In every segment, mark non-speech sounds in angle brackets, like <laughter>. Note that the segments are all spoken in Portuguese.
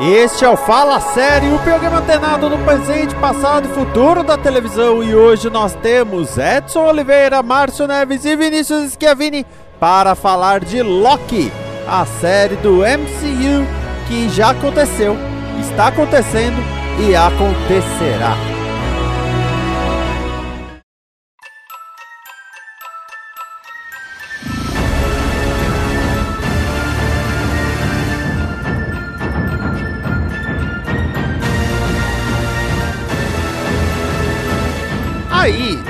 Este é o Fala Série, o programa antenado no presente, passado e futuro da televisão. E hoje nós temos Edson Oliveira, Márcio Neves e Vinícius Schiavini para falar de Loki, a série do MCU que já aconteceu, está acontecendo e acontecerá.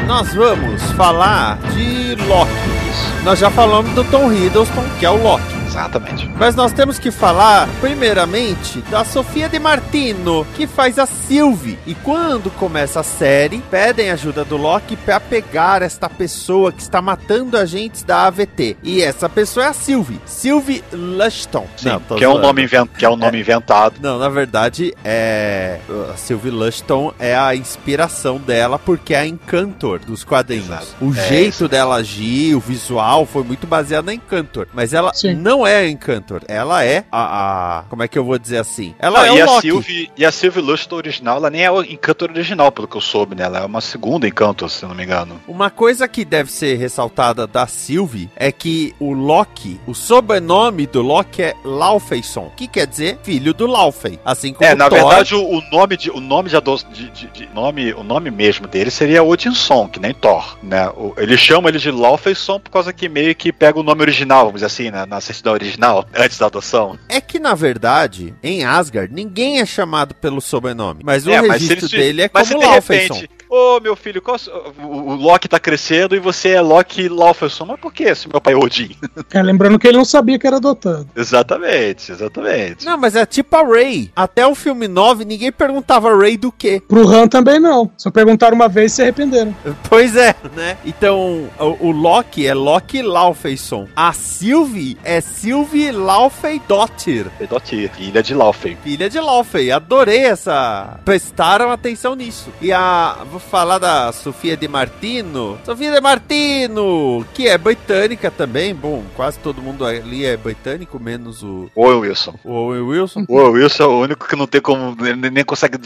Nós vamos falar de Loki. Nós já falamos do Tom Hiddleston, que é o Loki. Exatamente. Mas nós temos que falar, primeiramente, da Sofia de Martino, que faz a Sylvie. E quando começa a série, pedem ajuda do Loki para pegar esta pessoa que está matando agentes da AVT. E essa pessoa é a Sylvie. Sylvie Lushton. Sim, Não, que, é um nome invent... que é um nome é. inventado. Não, na verdade, é. A Sylvie Lushton é a inspiração dela, porque é a Encantor dos quadrinhos. Exato. O é jeito isso. dela agir, o visual, foi muito baseado na Encantor. Mas ela Sim. não é a Encantor. Ela é a, a, Como é que eu vou dizer assim? Ela é e o a Sylvie, E a Sylvie Lustre original, ela nem é o Encantor original, pelo que eu soube, né? Ela é uma segunda Encantor, se não me engano. Uma coisa que deve ser ressaltada da Sylvie é que o Loki, o sobrenome do Loki é Laufeyson, que quer dizer filho do Laufey. Assim como É, na Thor... verdade, o, nome de o nome de, de, de, de, nome, o nome mesmo dele seria Odinson, que nem Thor, né? O, eles chamam ele de Laufeyson por causa que meio que pega o nome original, vamos dizer assim, né? na certidão original, antes da adoção? É que, na verdade, em Asgard, ninguém é chamado pelo sobrenome. Mas o é, registro mas dele é mas como Laufeyson. Ô, oh, meu filho, qual, o, o, Loki tá crescendo e você é Loki Laufeyson. Mas por que se meu pai é Odin? É, lembrando que ele não sabia que era adotado. Exatamente, exatamente. Não, mas é tipo a Ray. Até o filme 9, ninguém perguntava Ray do quê. Pro Han também não. Só perguntaram uma vez e se arrependeram. <laughs> Pois é, né? Então, o, o Loki é Loki Laufeyson. A Sylvie é Sylvie Laufey Dottir. Dottir, filha de Laufey. Filha de Laufey. Adorei essa. Prestaram atenção nisso. E a. Vou falar da Sofia de Martino. Sofia de Martino, que é britânica também. Bom, quase todo mundo ali é britânico, menos o. Owen Wilson. O Owen Wilson. O Owen Wilson é o único que não tem como. Nem consegue.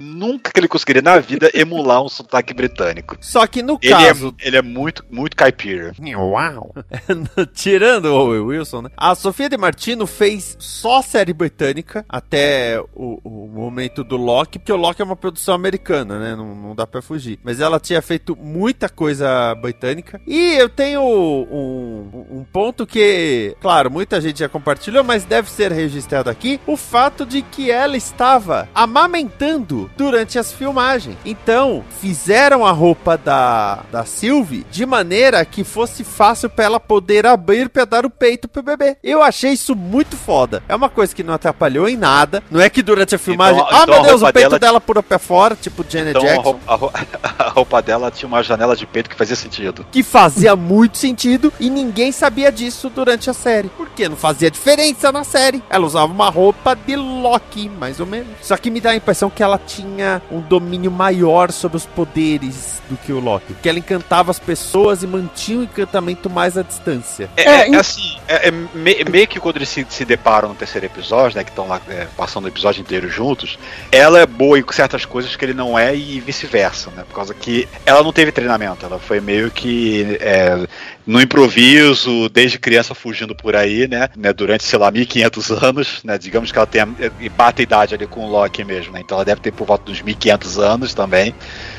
Nunca que ele conseguiria na vida emular um sotaque britânico. Só que no ele é caso. É, ele é muito, muito caipira. Uau! <laughs> Tirando o Owen Wilson, né? A Sofia de Martino fez só série britânica até o, o momento do Loki, porque o Loki é uma produção americana, né? Não, não dá pra fugir. Mas ela tinha feito muita coisa britânica. E eu tenho um, um ponto que, claro, muita gente já compartilhou, mas deve ser registrado aqui: o fato de que ela estava amamentando durante as filmagens. Então, fizeram a roupa da, da Sylvie de maneira que fosse fácil para ela poder abrir para dar o peito pro bebê. Eu achei isso muito foda. É uma coisa que não atrapalhou em nada. Não é que durante a filmagem, então, ah então meu Deus, o peito dela, dela pura pé fora, tipo Janet então, Jackson. A roupa, a roupa dela tinha uma janela de peito que fazia sentido. Que fazia muito sentido e ninguém sabia disso durante a série. Porque não fazia diferença na série. Ela usava uma roupa de Loki, mais ou menos. Só que me dá a impressão que ela tinha um domínio maior sobre os poderes do que o Loki. Que ela encantava as pessoas e mantinha o encantamento mais à distância. É, é, é assim, é, é me, meio que quando eles se, se deparam no terceiro episódio, né, que estão lá é, passando o episódio inteiro juntos, ela é boa em certas coisas que ele não é e vice-versa, né? Por causa que ela não teve treinamento, ela foi meio que é, no improviso, desde criança fugindo por aí, né? né durante, sei lá, 1500 anos, né? Digamos que ela tem e bate a idade ali com o Loki mesmo, né? Então ela deve ter por volta dos 1500 anos também.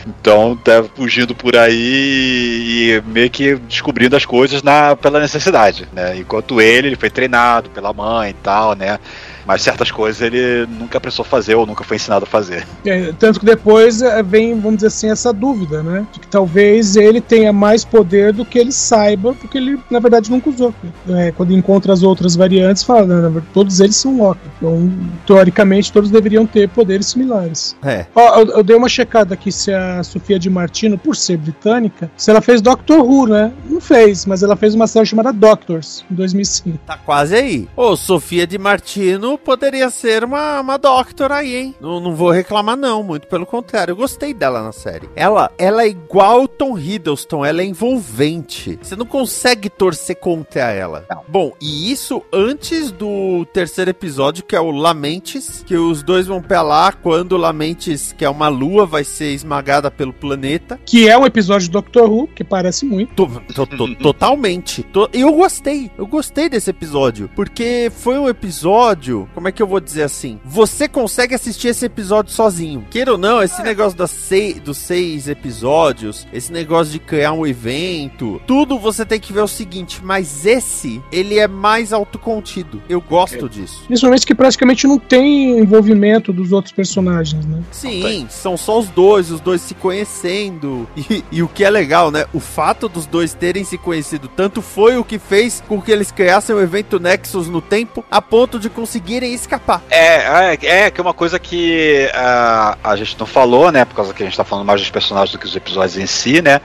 Então tá fugindo por aí e meio que descobrindo as coisas na, pela necessidade, né? Enquanto ele, ele foi treinado pela mãe e tal, né? Mas certas coisas ele nunca precisou fazer ou nunca foi ensinado a fazer. É, tanto que depois é, vem, vamos dizer assim, essa dúvida, né? De que talvez ele tenha mais poder do que ele saiba, porque ele, na verdade, nunca usou. É, quando encontra as outras variantes, fala, verdade, todos eles são Loki. Então, teoricamente, todos deveriam ter poderes similares. É. Ó, eu, eu dei uma checada aqui se a Sofia de Martino, por ser britânica, se ela fez Doctor Who, né? Não fez, mas ela fez uma série chamada Doctors, em 2005. Tá quase aí. Ô, Sofia de Martino poderia ser uma, uma Doctor aí, hein? Não, não vou reclamar, não. Muito pelo contrário. Eu gostei dela na série. Ela, ela é igual Tom Hiddleston. Ela é envolvente. Você não consegue torcer contra ela. Bom, e isso antes do terceiro episódio, que é o Lamentes, que os dois vão pra lá quando o Lamentes, que é uma lua, vai ser esmagada pelo planeta. Que é um episódio de Doctor Who, que parece muito. To- to- to- <laughs> totalmente. To- eu gostei. Eu gostei desse episódio. Porque foi um episódio. Como é que eu vou dizer assim? Você consegue assistir esse episódio sozinho. Queira ou não, esse negócio das sei- dos seis episódios, esse negócio de criar um evento, tudo você tem que ver o seguinte. Mas esse, ele é mais autocontido. Eu gosto disso. Principalmente que praticamente não tem envolvimento dos outros personagens, né? Sim, são só os dois, os dois se conhecendo. E, e o que é legal, né? O fato dos dois terem se conhecido tanto foi o que fez com que eles criassem o evento Nexus no tempo a ponto de conseguirem escapar. É, é, é que é uma coisa que ah, a gente não falou, né? Por causa que a gente tá falando mais dos personagens do que os episódios em si, né?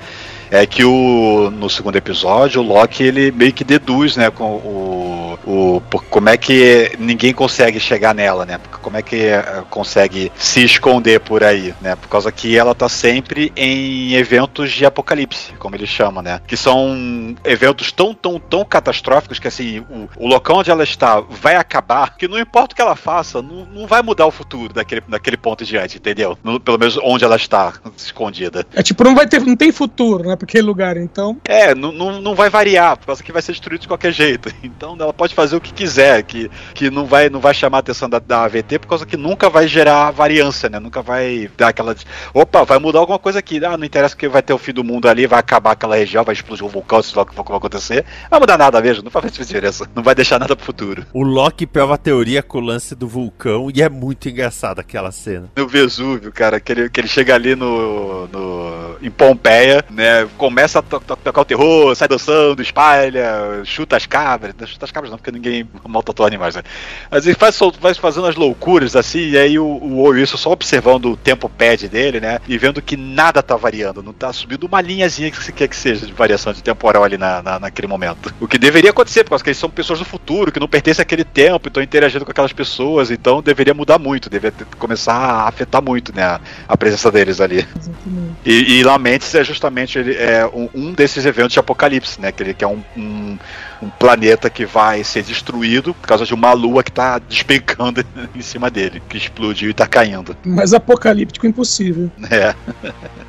É que o, no segundo episódio, o Loki ele meio que deduz, né, com o, o como é que ninguém consegue chegar nela, né? Como é que eh, consegue se esconder por aí, né? Por causa que ela tá sempre em eventos de apocalipse, como ele chama, né? Que são eventos tão, tão, tão catastróficos que assim, o, o local onde ela está vai acabar, que não importa o que ela faça, não, não vai mudar o futuro daquele, daquele ponto em diante, entendeu? No- pelo menos onde ela está escondida. É tipo, não vai ter, não tem futuro, né? Pra aquele lugar, então. É, não, não, não vai variar, por causa que vai ser destruído de qualquer jeito. <laughs> Então ela pode fazer o que quiser, que, que não, vai, não vai chamar a atenção da, da AVT, por causa que nunca vai gerar variância, né? Nunca vai dar aquela. Opa, vai mudar alguma coisa aqui. Ah, não interessa que vai ter o fim do mundo ali, vai acabar aquela região, vai explodir um vulcão, se lá o que vai acontecer. Não vai mudar nada mesmo, não faz diferença. Não vai deixar nada pro futuro. O Loki prova a teoria com o lance do vulcão e é muito engraçado aquela cena. no Vesúvio, cara, que ele, que ele chega ali no, no em Pompeia, né, começa a to- to- tocar o terror, sai dançando, espalha, chuta as cabras, não chuta as cabras não, porque ninguém maltratou animais, né, mas ele faz, vai fazendo as loucuras, assim, e aí o, o Ouriço só observando o tempo pad dele, né, e vendo que nada tá variando, não tá subindo uma linhazinha que se quer que seja de variação de temporal ali na, na- naquele momento. O que deveria acontecer, porque eles são pessoas do futuro, que não pertencem àquele tempo, estão interagindo com aquelas pessoas, então deveria mudar muito, deveria ter- começar a afetar muito, né, a, a presença deles ali. Exatamente. E, e Lamentes é justamente ele, é, um, um desses eventos de apocalipse, né, que ele que é um, um, um planeta que vai ser destruído por causa de uma lua que tá despencando <laughs> em cima dele, que explodiu e tá caindo. Mas apocalíptico impossível. É.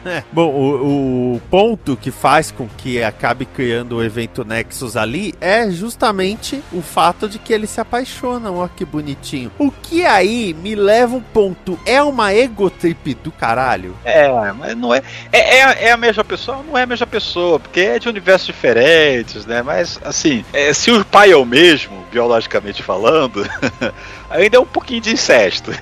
É. Bom, o, o ponto que faz com que acabe criando o evento Nexus ali é justamente o fato de que eles se apaixonam. Ó, que bonitinho. O que aí me leva um ponto. É uma egotrip do caralho? É, mas não é. É, é, é a mesma pessoa? Não é a mesma pessoa, porque é de universos diferentes, né? Mas, assim, é, se o pai é o mesmo, biologicamente falando, <laughs> ainda é um pouquinho de incesto. <laughs>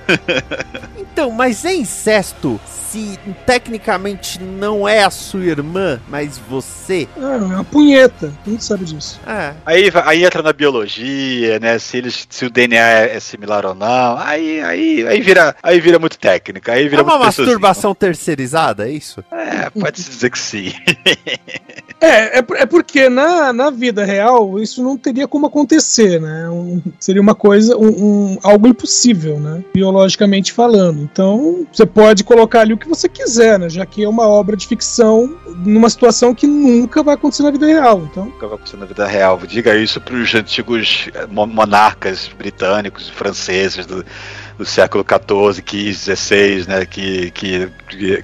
Então, mas é incesto se tecnicamente não é a sua irmã, mas você? É, é uma punheta. Quem sabe disso? É. Aí, aí entra na biologia, né? Se, eles, se o DNA é, é similar ou não. Aí, aí, aí, vira, aí vira muito técnica. Aí vira É uma masturbação terceirizada, é isso? É, pode-se dizer que sim. <laughs> É, é, é porque na, na vida real isso não teria como acontecer, né? Um- seria uma coisa, um, um- algo impossível, né? Biologicamente falando. Então, você pode colocar ali o que você quiser, né? Já que é uma obra de ficção numa situação que nunca vai acontecer na vida real. Então, Nunca vai acontecer na vida real. Diga isso para os antigos eh, mo- monarcas britânicos e franceses do, do século XIV, XV, XVI, né? Que, que,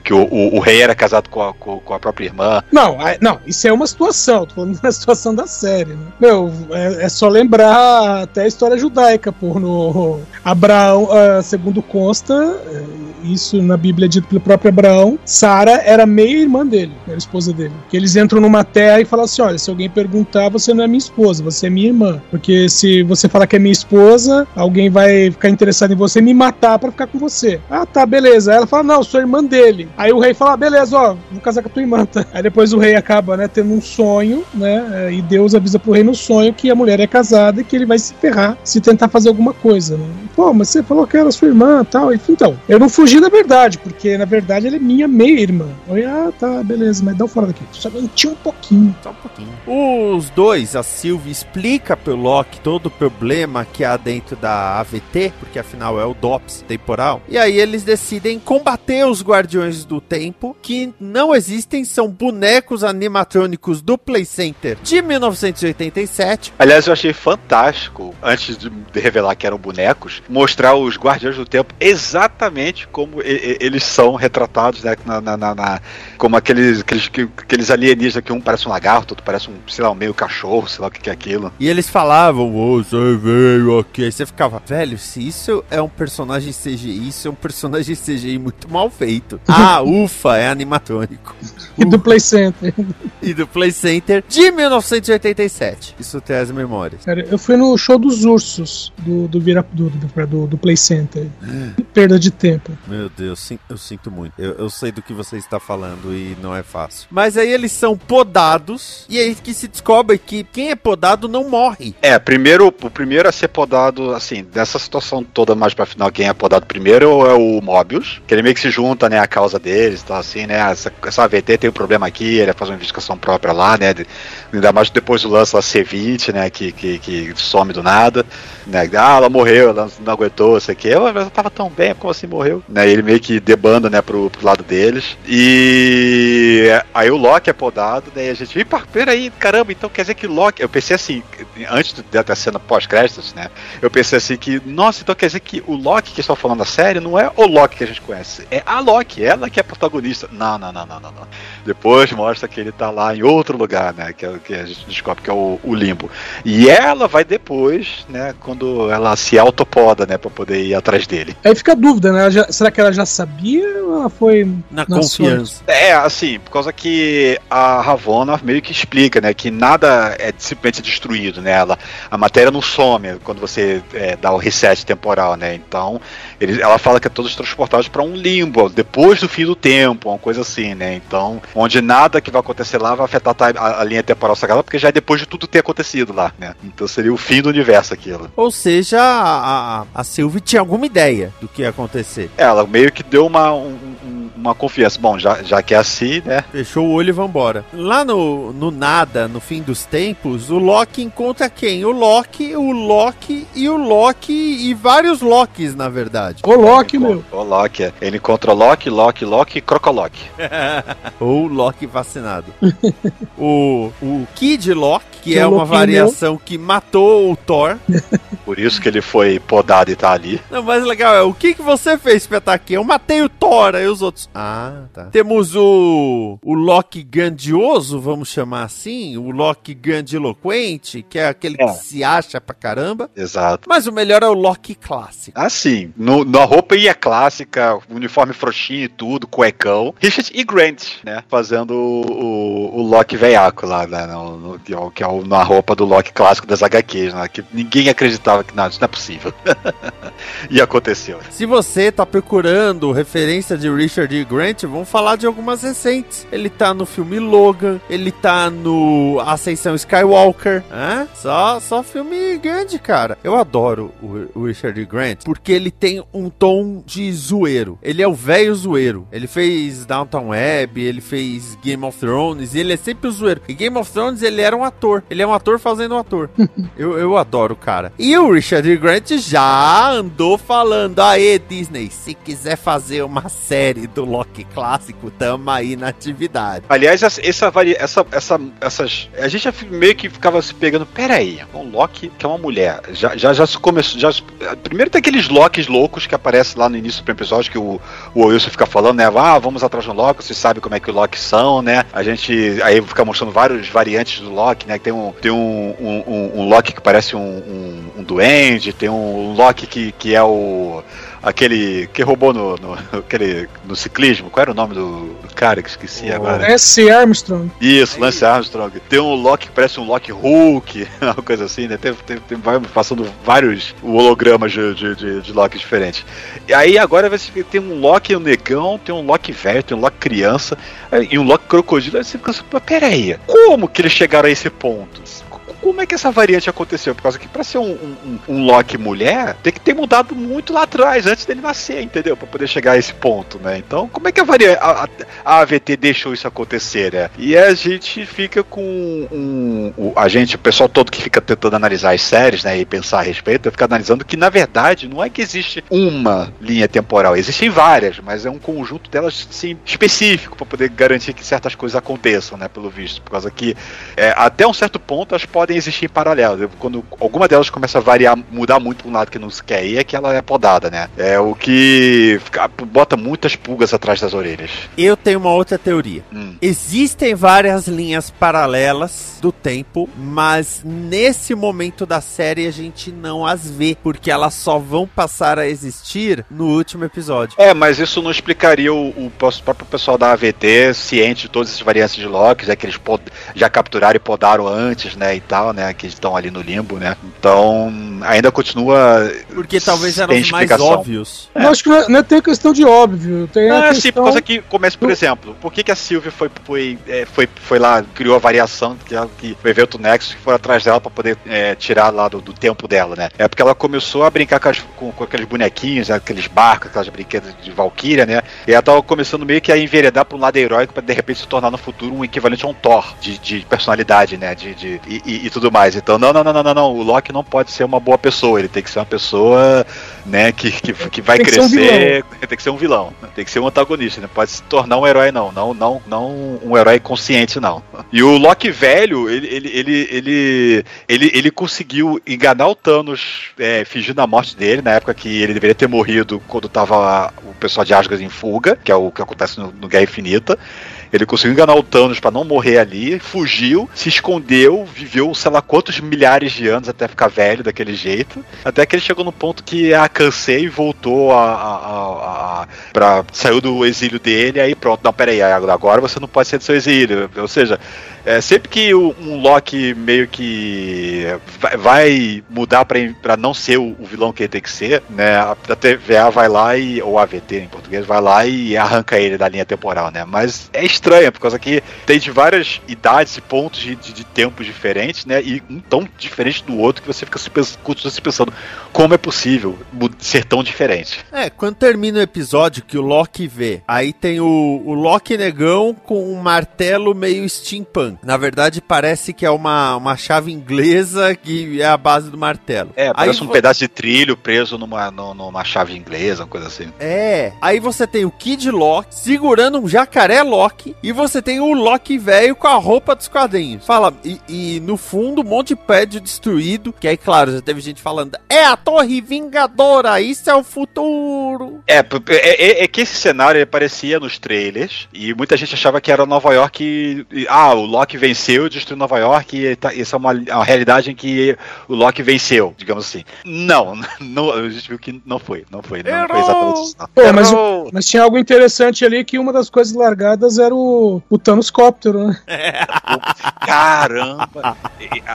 que, o, o- o rei era casado com a, com, a própria irmã. não, não, isso é uma situação, tô falando da situação da série, né? Meu, é, é só lembrar até a história judaica, pô, no Abraão, ah, segundo consta, é, isso na Bíblia é dito pelo próprio Abraão, Sara era meia irmã dele, era esposa dele. Que eles entram numa terra e falam assim: olha, se alguém perguntar, você não é minha esposa, você é minha irmã. Porque se você falar que é minha esposa, alguém vai ficar interessado em você me matar para ficar com você. Ah, tá, beleza. Aí ela fala: não, sou irmã dele. Aí o rei fala: ah, beleza, ó, vou casar com a tua irmã. Tá? <laughs> Aí depois o rei acaba, né, tendo um sonho, né? E Deus avisa pro rei no sonho que a mulher é casada e que ele vai se ferrar se tentar fazer alguma coisa, né? Pô, mas você falou que era sua irmã e tal. Então, eu não fugi da verdade, porque na verdade ela é minha meia-irmã. Aí, ah, tá, beleza, mas dá fora daqui. Só mentiu um pouquinho. Só um pouquinho. Os dois, a Sylvie explica pro Loki todo o problema que há dentro da AVT, porque afinal é o DOPS temporal. E aí eles decidem combater os Guardiões do Tempo, que não existem, são bonecos animatrônicos do Play Center de 1987. Aliás, eu achei fantástico, antes de revelar que eram bonecos, mostrar os Guardiões do Tempo exatamente como eles são retratados, né? Na, na- na- na- como aqueles, aqueles, aqueles alienígenas que um parece um lagarto, outro parece um, sei lá, um meio cachorro, sei lá o que que é aquilo. E eles falavam, você veio aqui. Aí você ficava, velho, se isso é um personagem CGI, isso é um personagem CGI muito mal feito. <laughs> Ah, ufa, é animatrônico. E do Play Center. E do Play Center de 1987. Isso traz memórias. Cara, eu fui no show dos ursos do, do, Vira, do, do, do- do Play Center. Perda de tempo. Meu Deus, sim- eu sinto muito. Eu, eu sei do que você está falando e não é fácil. Mas aí eles são podados e aí que se descobre que quem é podado não morre. É, primeiro, o primeiro a ser podado, assim, dessa situação toda mais pra final, quem é podado primeiro é o Mobius, que ele meio que se junta, né, à causa deles, então assim, né, essa, essa AVT tem um problema aqui, ele faz uma investigação própria lá, né, de- ainda mais depois do lance lá C20, né, que, que, que some do nada, né, ah, ela morreu, ela não aguentou, isso aqui, ela ela tava tão bem, como assim morreu? Né, ele meio que debanda, né, pro, pro lado deles, e aí o Loki é podado, daí a gente, epa, peraí, caramba, então quer dizer que Loki, eu pensei assim, antes da cena pós-créditos, né, eu pensei assim que, nossa, então quer dizer que o Loki que estão falando da série não é o Loki que a gente conhece, é a Loki, ela que é a protagonista. Não, não, não, não, não, não. Depois mostra que ele tá lá em outro lugar, né, que, é, o que a gente descobre que é o, o Limbo. E ela vai depois, né, quando ela se autopoda, né, pra poder ir atrás dele. Aí fica a dúvida, né? Já- será que ela já sabia ou ela foi. Na, Na confiança. É, assim, por causa que a Ravonna meio que explica, né, que nada é simplesmente destruído, né, ela, a matéria não some quando você é, dá o reset temporal, né, então ele- ela fala que é todos transportados para um limbo, depois do fim do tempo, uma coisa assim, né, então, onde nada que vai acontecer lá vai afetar a, a- linha temporal sagrada, porque já é depois de tudo ter acontecido lá, né, então seria o fim do universo aquilo. Ou seja, a, a, a Sylvie tinha alguma ideia do que ia acontecer. Ela meio que deu uma, um- um- uma confiança, bom, já, já que é assim, né, Fechou o olho e vambora. Lá no, no nada, no fim dos tempos, o Loki encontra quem? O Loki, o Loki e o Loki e vários Lokis, na verdade. Ô, Loki, meu. O Loki, é. ele encontra Loki, Loki, Loki e Crocolock. <laughs> Ou Loki vacinado. o, o Kid Loki, que Que é é uma variação que matou o Thor. <laughs> Por isso que ele foi podado e tá ali. Não, mas legal é, o que, que você fez pra estar aqui? Eu matei o Thor, aí os outros... Ah, tá. Temos o, o Loki grandioso, vamos chamar assim, o Loki grandiloquente, que é aquele É. que se acha pra caramba. Exato. Mas o melhor é o Loki clássico. Assim, no, na roupa ia clássica, uniforme frouxinho e tudo, cuecão. Richard E. Grant, né? Fazendo o, o, o Loki veiaco lá, né? No, no- que é o- que é o- na roupa do Loki clássico das HQs, né? Que ninguém acreditava que não, isso não é possível. <laughs> e aconteceu. Se você tá procurando referência de Richard. Grant, vamos falar de algumas recentes. Ele tá no filme Logan, ele tá no Ascensão Skywalker, hã? Só, só filme grande, cara. Eu adoro o, o Richard. Grant porque ele tem um tom de zoeiro. Ele é o velho zoeiro. Ele fez Downtown Web, ele fez Game of Thrones, e ele é sempre o zoeiro. E Game of Thrones ele era um ator. Ele é um ator fazendo um ator. <laughs> eu, eu adoro o cara. E o Richard. Grant já andou falando: aê, Disney, se quiser fazer uma série do Loki clássico, tamo aí na atividade. Aliás, essa, essa, vari- essa, essa, essas. A gente meio que ficava se pegando. Peraí, um Loki que é uma mulher. Já, já, já se começou. Já, primeiro tem aqueles Lokis loucos que aparecem lá no início do episódio que o, o Wilson fica falando, né? Ah, vamos atrás do Loki, vocês sabem como é que o Loki são, né? A gente aí fica mostrando vários variantes do Loki, né? Tem um, tem um, um, um, um Loki que parece um, um, um duende, tem um Loki que, que é o aquele que roubou no, no, <laughs> aquele, no ciclismo. Qual era o nome do, do cara que esqueci Oh. agora? S. Armstrong. Isso, Lance Armstrong. Tem um Loki que parece um Loki Hulk, <laughs> uma coisa assim, né? Tem, tem, tem vai passando vários hologramas de, de, de, de Loki diferentes. E aí agora que tem um Loki um negão, tem um Loki velho, tem um Loki criança aí- e um Loki crocodilo. Aí você fica assim, "Pô, peraí, como que eles chegaram a esse ponto? Como é que essa variante aconteceu? Por causa que pra ser um, um, um- um Loki mulher, tem que ter mudado muito lá atrás, antes dele nascer, entendeu? Pra poder chegar a esse ponto, né? Então, como é que a, varia a, a- AVT deixou isso acontecer, né? E a gente fica com um, o- a gente, o pessoal todo que fica tentando analisar as séries, né, e pensar a respeito, fica analisando que na verdade não é que existe uma linha temporal, existem várias, mas é um conjunto delas sim específico para poder garantir que certas coisas aconteçam, né, pelo visto, por causa que é, até um certo ponto elas podem existir em paralelo. Quando alguma delas começa a variar, mudar muito para um lado que não se quer ir, é que ela é podada, né? É o que fica- bota muitas pulgas atrás das orelhas. Eu tenho uma outra teoria. Hum. Existem várias linhas paralelas do tempo, mas nesse momento da série a gente não as vê, porque elas só vão passar a existir no último episódio. É, mas isso não explicaria o, o próprio pessoal da AVT ciente de todas essas variantes de Loki, já que eles já capturaram e podaram antes, né, e tal, né, que estão ali no limbo, né. Então, ainda continua Porque talvez eram Tem os mais óbvios. Eu acho que não é, não é ter questão de óbvio. Tem Não, a é questão... assim, por causa que começa, por exemplo, por que, que a Sylvie foi, foi, é, foi, foi lá, criou a variação que, ela- que o evento Nexus que foi atrás dela pra poder é, tirar lá do, do tempo dela, né? É porque ela começou a brincar com, as- com- com aqueles bonequinhos, né, aqueles barcos, aquelas brinquedos de Valkyria, né? E ela tava começando meio que a enveredar pra um lado heróico pra de repente se tornar no futuro um equivalente a um Thor de, de personalidade, né? De, de, e, e- e tudo mais. Então, não, não, não, não, não, não. O Loki não pode ser uma boa pessoa, ele tem que ser uma pessoa, né, que, que, que vai Tem que ser um crescer. tem que ser um vilão, tem que ser um antagonista, não pode se tornar um herói, não. Não, não, não um herói consciente, não. E o Loki velho, ele, ele, ele, ele, ele, ele conseguiu enganar o Thanos é, fingindo a morte dele, na época que ele deveria ter morrido quando tava o pessoal de Asgard em fuga, que é o que acontece no, no Guerra Infinita. Ele conseguiu enganar o Thanos pra não morrer ali, fugiu, se escondeu, viveu sei lá quantos milhares de anos até ficar velho daquele jeito. Até que ele chegou no ponto que ah, cansei e voltou a, a, a, a pra, saiu do exílio dele, aí pronto, não, peraí, agora você não pode ser do seu exílio. Ou seja, é, sempre que um Loki meio que vai, mudar pra não ser o, o vilão que ele tem que ser, né? A TVA vai lá e. Ou a AVT em português, vai lá e arranca ele da linha temporal, né? Mas é estranho, por causa que tem de várias idades e pontos de, de, de tempos diferentes, né? E um tão diferente do outro que você fica se, pens- continua se pensando como é possível ser tão diferente. É, quando termina o episódio que o Loki vê, aí tem o, o Loki negão com um martelo meio steampunk. Na verdade, parece que é uma, uma chave inglesa que é a base do martelo. É, Aí parece um vo- pedaço de trilho preso numa, nu- numa chave inglesa, uma coisa assim. É, aí você tem o Kid Loki segurando um jacaré Loki e você tem o Loki velho com a roupa dos quadrinhos. Fala, e, e no fundo um monte de prédio destruído, que aí, claro, já teve gente falando, é a Torre Vingadora, isso é o futuro. É, é, é- é que esse cenário ele aparecia nos trailers e muita gente achava que era Nova York. e- e- ah, o Loki venceu, destruiu Nova York e tá, isso é uma, uma realidade em que o Loki venceu, digamos assim. Não, <laughs> não a gente viu que não foi, não foi, não foi exatamente isso. Não. Pô, mas, mas tinha algo interessante ali que uma das coisas largadas era o, o Thanos Cóptero, né? <laughs> Caramba!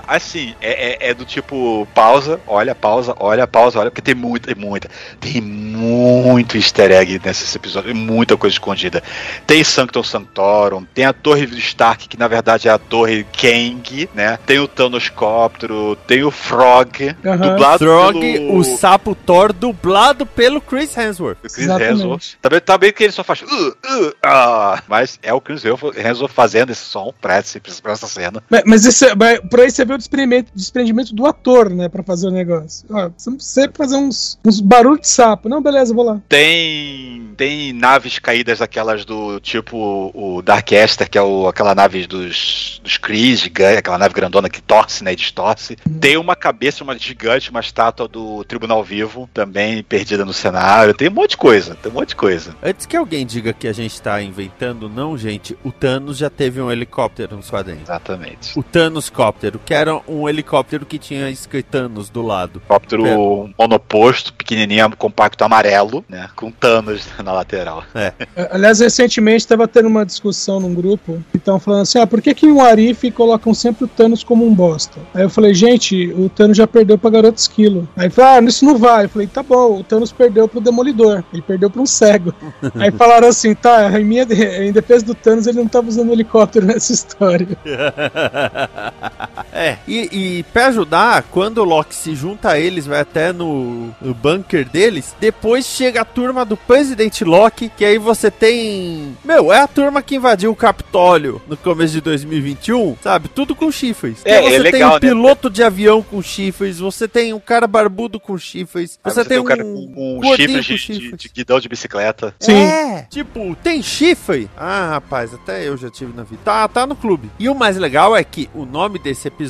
Assim, é, é- é do tipo, pausa, olha, pausa, olha, pausa, olha, porque tem muita, tem muita, tem muito easter egg nesses episódios, muita coisa escondida. Tem Sanctum Sanctorum, tem a Torre do Stark, que na verdade é a Torre Kang, né? Tem o Thanoscóptero, tem o Frog, Aham. dublado Drog, pelo... o sapo Thor, dublado pelo Chris Hemsworth. o Chris Exatamente. Hemsworth. Também, também que ele só faz. "Uh, uh, ah", mas é o Chris Hemsworth fazendo esse som pra essa, pra essa cena. Mas, mas isso é, mas por aí você vê o desprendimento, desprendimento do ator, né, pra fazer o negócio. Ó, você não precisa fazer uns, uns barulhos de sapo. Não, beleza, vou lá. Tem tem naves caídas daquelas do tipo o Darkester, que é o, aquela nave dos, dos Kree, gigante, aquela nave grandona que torce, né, e distorce. Tem uma cabeça, uma gigante, uma estátua do Tribunal Vivo, também perdida no cenário. Tem um monte de coisa, tem um monte de coisa. Antes que alguém diga que a gente tá inventando, não gente, o Thanos já teve um helicóptero nos quadrinhos. Exatamente. O Thanos Cóptero, que era um helicóptero que tinha escrito Thanos do lado. Helicóptero monoposto, pequenininho, compacto amarelo, né? Com Thanos <laughs> na lateral. Aliás, recentemente estava tendo uma discussão num grupo que estão falando assim: ah, por que, que em Arif colocam sempre o Thanos como um bosta? Aí eu falei, gente, o Thanos já perdeu pra Garoto Esquilo. Aí falaram, ah, isso não vai. Eu falei, tá bom, o Thanos perdeu pro Demolidor, ele perdeu pra um cego. <laughs> Aí falaram assim, tá, em, minha, em defesa do Thanos, ele não tava usando helicóptero nessa história. <laughs> É, e, e pra ajudar, quando o Loki se junta a eles, vai até no, no bunker deles, depois chega a turma do Presidente Loki, que aí você tem. Meu, é a turma que invadiu o Capitólio no começo de 2021, sabe? Tudo com chifres. É, você é legal, tem um né? piloto de avião com chifres, você tem um cara barbudo com chifres, Aí você, tem um cara um, com um chifre com de, de, de guidão de bicicleta. Sim. é, tipo, tem chifre? Ah, rapaz, até eu já tive na vida. Tá, tá no clube. E o mais legal é que o nome desse episódio,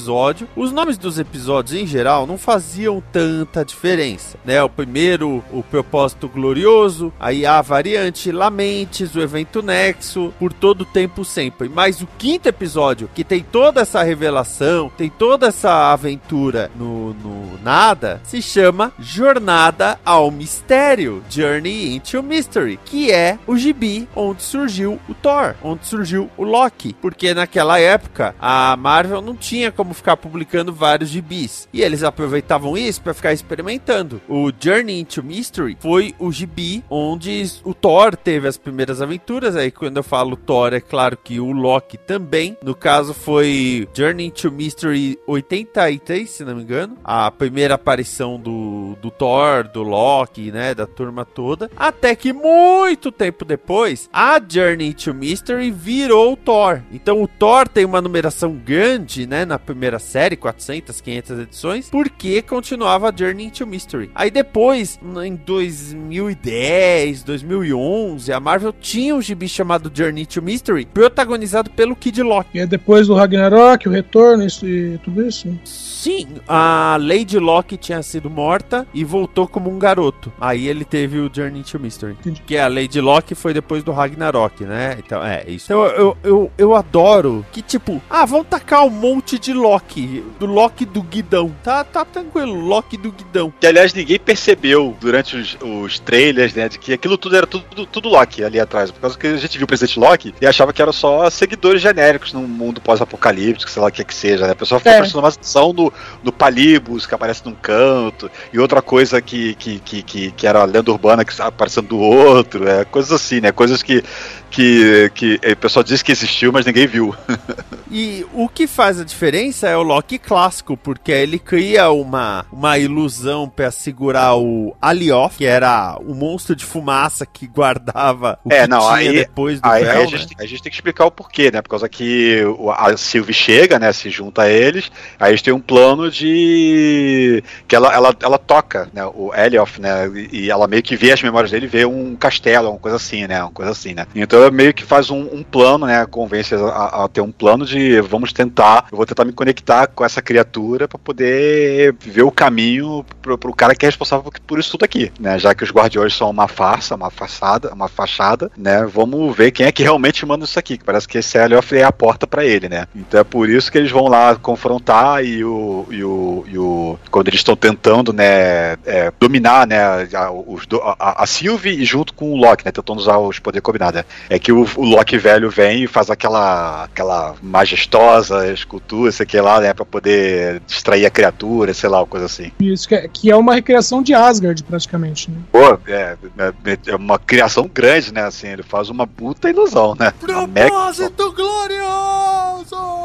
os nomes dos episódios em geral não faziam tanta diferença, né? O primeiro, o propósito glorioso, aí a variante Lamentes, o evento Nexo, por todo o tempo sempre. Mas o quinto episódio, que tem toda essa revelação, tem toda essa aventura no, no nada, se chama Jornada ao Mistério, Journey into Mystery, que é o gibi onde surgiu o Thor, onde surgiu o Loki, porque naquela época a Marvel não tinha como ficar publicando vários gibis, e eles aproveitavam isso para ficar experimentando. O Journey into Mystery foi o gibi onde o Thor teve as primeiras aventuras, aí quando eu falo Thor, é claro que o Loki também, no caso foi Journey into Mystery 83, se não me engano, a primeira aparição do, do Thor, do Loki, né, da turma toda, até que muito tempo depois, a Journey to Mystery virou o Thor. Então o Thor tem uma numeração grande, né, na primeira série, 400, 500 edições, porque continuava a Journey to Mystery. Aí depois, em 2010, 2011, a Marvel tinha um gibi chamado Journey to Mystery, protagonizado pelo Kid Loki. E é depois do Ragnarok, o retorno isso, e tudo isso. Sim, a Lady Locke tinha sido morta e voltou como um garoto. Aí ele teve o Journey to Mystery. Entendi. Que a Lady Locke foi depois do Ragnarok, né? Então, é isso. Então, eu, eu, eu adoro que, tipo, ah, vamos tacar um monte de Loki. Do Loki do Guidão. Tá, tá tranquilo, Loki do Guidão. Que aliás ninguém percebeu durante os, os trailers, né, de que aquilo tudo era tudo, tudo Loki ali atrás. Por causa que a gente viu o presidente Loki e achava que eram só seguidores genéricos num mundo pós-apocalíptico, sei lá o que é que seja, né? A pessoa ficou É. prestando mais atenção no, no Palibus, que aparece num canto, e outra coisa que, que, que, que, que era a lenda urbana que estava aparecendo do outro, é, coisas assim, né? Coisas que, que, que o pessoal disse que existiu, mas ninguém viu. <laughs> E o que faz a diferença é o Loki clássico, porque ele cria uma, uma ilusão pra segurar o Alioth, que era o monstro de fumaça que guardava o É, que não, tinha aí- depois do Aí, véu, aí a, né? gente, a gente tem que explicar o porquê, né? Por causa que a Sylvie chega, né? Se junta a eles, aí eles têm um plano de. que ela, ela, ela toca, né? O Elioth, né? E, e ela meio que vê as memórias dele, vê um castelo, uma coisa assim, né? Uma coisa assim, né? Então ela meio que faz um, um plano, né? Convence a, a ter um plano de vamos tentar, eu vou tentar me conectar com essa criatura pra poder ver o caminho pro, pro cara que é responsável por, isso tudo aqui, né? Já que os guardiões são uma farsa, uma façada, uma fachada, né? Vamos ver quem é que realmente manda isso aqui, que parece que esse Elioth é a porta pra ele, né? Então é por isso que eles vão lá confrontar e o, e o, e o quando eles estão tentando, né, é, dominar, né, a, os a, a Sylvie junto com o Loki, né, tentando usar os poderes combinados, né? É que o, o Loki velho vem e faz aquela aquela majestosa escultura, sei que lá, né, pra poder distrair a criatura, sei lá, uma coisa assim. Isso, que é, que é uma recriação de Asgard, praticamente, né? Pô, é, é, é uma criação grande, né, assim, ele faz uma puta ilusão, né? Propósito glorioso!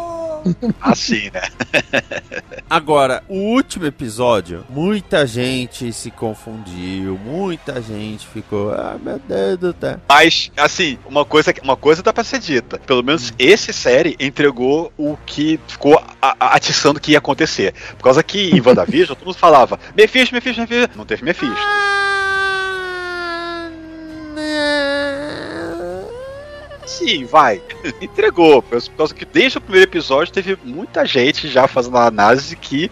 <laughs> Assim, né? <laughs> Agora, o último episódio, muita gente se confundiu, muita gente ficou, ah, meu Deus do céu. Mas, assim, uma coisa, uma coisa dá pra ser dita. Pelo menos esse série entregou o que ficou a- a- atiçando que ia acontecer. Por causa que em WandaVision <laughs> todo mundo falava Mephisto, Mephisto, Mephisto. Não teve Mephisto. Sim, vai. <laughs> Entregou. Por causa que desde o primeiro episódio teve muita gente já fazendo a análise que.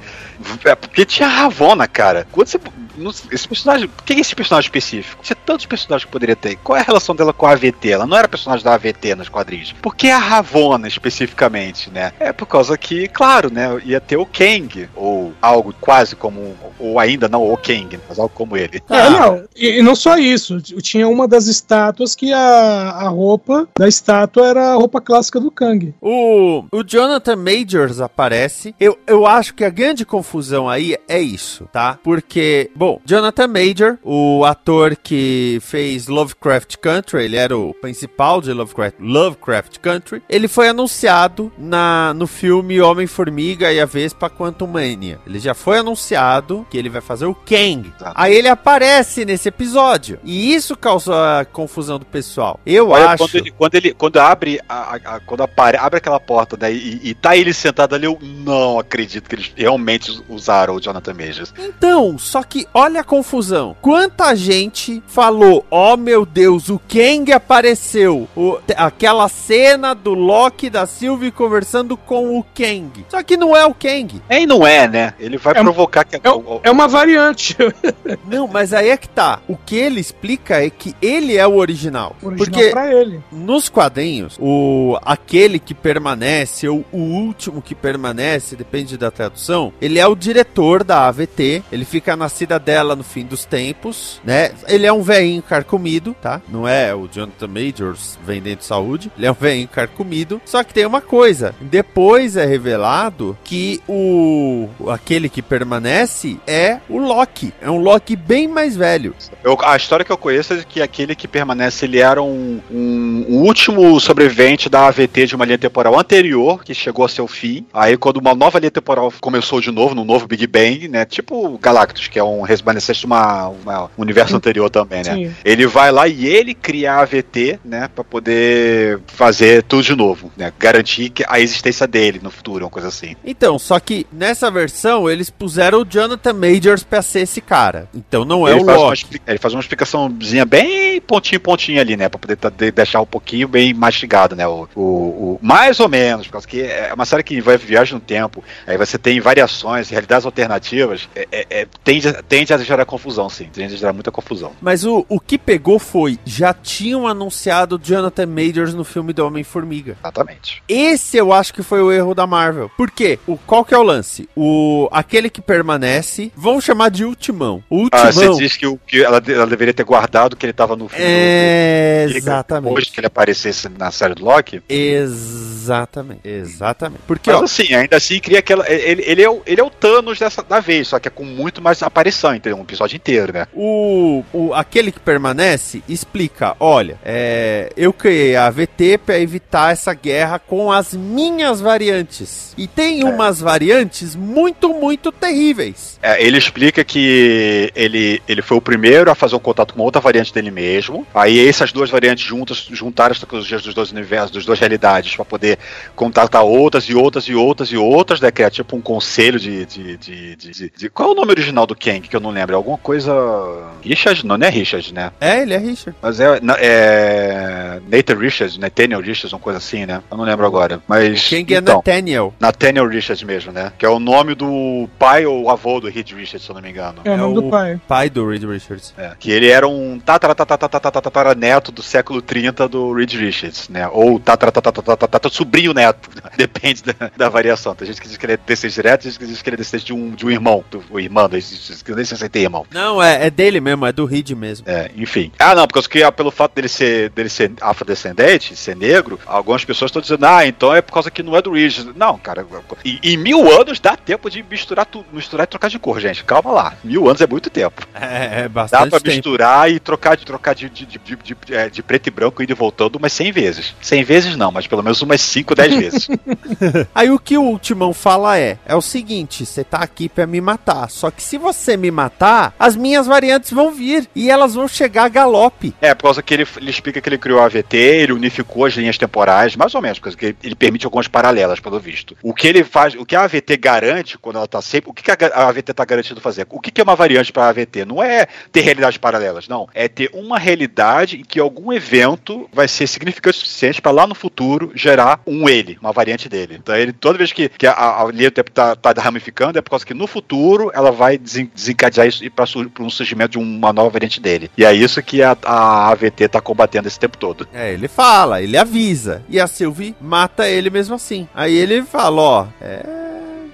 É porque tinha Ravona, cara. Quando você. Esse personagem. Por que esse personagem específico? Tinha tantos personagens que poderia ter. Qual é a relação dela com a AVT? Ela não era personagem da AVT nos quadrinhos. Por que a Ravona especificamente, né? É por causa que, claro, né? Ia ter o Kang, ou algo quase como. Ou ainda não o Kang, mas algo como ele. É, não. E, e não só isso. Tinha uma das estátuas que a, a roupa da estátua era a roupa clássica do Kang. O, o Jonathan Majors aparece. Eu, eu acho que a grande confusão aí é isso, tá? Porque, bom, Jonathan Major, o ator que fez Lovecraft Country, ele era o principal de Lovecraft, Lovecraft Country, ele foi anunciado na, no filme Homem-Formiga e a Vespa Quantum Mania. Ele já foi anunciado que ele vai fazer o Kang. Exato. Aí ele aparece nesse episódio. E isso causou a confusão do pessoal. Eu Olha, acho. Quando ele, quando ele quando abre a, a- a- quando apare, abre aquela porta né, e, e tá ele sentado ali, eu não acredito que eles realmente usaram o Jonathan Majors. Então, só que olha a confusão. Quanta gente falou: "Oh meu Deus, o Kang apareceu". O- aquela cena do Loki da Sylvie conversando com o Kang. Só que não é o Kang. É e não é, né? Ele vai É um- provocar que É, o- é uma variante. <laughs> Não, mas aí é que tá. O que ele explica é que ele é o original. original Porque pra ele. Nos quadrinhos, o aquele que permanece ou o último que permanece, depende da tradução, ele é o diretor da AVT, ele fica na cidadela no fim dos tempos, né? Ele é um velhinho carcomido, tá? Não é o Jonathan Majors vendendo saúde, ele é um velhinho carcomido. Só que tem uma coisa, depois é revelado que o aquele que permanece é o Loki, é um Loki bem mais velho. Eu- a história que eu conheço é que aquele que permanece, ele era um, um- um último sobrevivente da AVT de uma linha temporal anterior, que chegou a seu fim. Aí, quando uma nova linha temporal começou de novo, num novo Big Bang, né? Tipo Galactus, que é um remanescente de uma, uma- um universo anterior também, né? Sim. Ele vai lá e ele cria a AVT, né? Pra poder fazer tudo de novo, né? Garantir que a existência dele no futuro, uma coisa assim. Então, só que nessa versão eles puseram o Jonathan Majors pra ser esse cara. Então não é ele, o uma, Loki. expli- ele faz uma explicaçãozinha bem pontinho, pontinho ali, né? Pra poder tá- de- deixar um pouquinho bem mastigado, né? O, o, o- mais ou menos, por causa que é uma série que envolve viagem no tempo, aí você tem variações, realidades alternativas, é, é- é- tende, a- tende a gerar confusão, sim. Tende a gerar muita confusão. Mas o, o que pegou foi, já tinham anunciado Jonathan Majors no filme do Homem-Formiga. Exatamente. Esse eu acho que foi o erro da Marvel. Por quê? O, qual que é o lance? O, aquele que permanece, vamos chamar de Ultimão. O Ah, você Ultimão diz que, o, que ela, ela deveria ter guardado que ele tava no filme é... do- do- Exatamente. Depois que ele aparecesse na série do Loki. Exatamente. Exatamente. Porque, Mas ó, assim, ainda assim cria aquela. Ele, ele, é, o, ele é o Thanos dessa da vez, só que é com muito mais aparição, entendeu? Um episódio inteiro, né? O, o aquele que permanece explica, olha, é, eu criei a AVT para evitar essa guerra com as minhas variantes. E tem umas variantes muito, muito terríveis. É, ele explica que ele, ele foi o primeiro a fazer um contato com outra variante dele mesmo. Aí essas duas variantes juntas juntaram as tecnologias dos dois universos, das duas realidades, para poder contatar outras e outras e outras e outras, né? Criar tipo um conselho de, de, de, de- de- Qual é o nome original do Kang que eu não lembro? É alguma coisa. Richard? Não, não é Richard, né? É, ele é Richard. Mas é, na- é Nathan Richards, Nathaniel Richards, uma coisa assim, né? Eu não lembro agora. Mas. Quem é então, Nathaniel? Nathaniel Richards mesmo, né? Que é o nome do pai ou avô do Reed Richards, se eu não me engano. É o nome o- do pai. Pai do Reed Richards. É, que ele era um tatara neto do século 30 do Reed Richards, né? Ou tatara sobrinho neto. <laughs> Depende da, da variação. Tem gente que diz que ele é descendente direto, tem gente que diz que ele é descendente de um, de um irmão. Do, o irmão, eu nem sei se ele tem irmão. Não, é, é dele mesmo, é do Reed mesmo. É, enfim. Ah, não, porque que, ah, pelo fato dele ser, dele ser afrodescendente, ser negro, algumas pessoas estão dizendo, ah, então é por causa que não é do Reed. Não, cara, em, em mil anos dá tempo de misturar tudo, misturar e trocar de cor, gente. Calma lá. Mil anos é muito tempo. É, é Dá bastante pra tempo. misturar e trocar de trocar de, de, de, de, de- é, de preto e branco indo e voltando umas 100 vezes. 100 vezes não, mas pelo menos umas 5, 10 vezes. <laughs> Aí o que o Ultimão fala é: é o seguinte, você tá aqui pra me matar. Só que se você me matar, as minhas variantes vão vir e elas vão chegar a galope. É, por causa que ele, ele explica que ele criou a AVT, ele unificou as linhas temporais, mais ou menos, porque ele, permite algumas paralelas, pelo visto. O que ele faz, o que a AVT garante quando ela tá sempre. O que, que a, AVT tá garantindo fazer? O que, que é uma variante para a AVT? Não é ter realidades paralelas, não. É ter uma realidade em que algum evento vai ser significante o suficiente para lá no futuro gerar um ele, uma variante dele. Então ele, toda vez que, que a, a linha do tempo tá, tá ramificando, é por causa que no futuro ela vai desen- desencadear isso para um surgimento de uma nova variante dele. E é isso que a, a AVT tá combatendo esse tempo todo. É, ele fala, ele avisa. E a Sylvie mata ele mesmo assim. Aí ele fala, ó, é.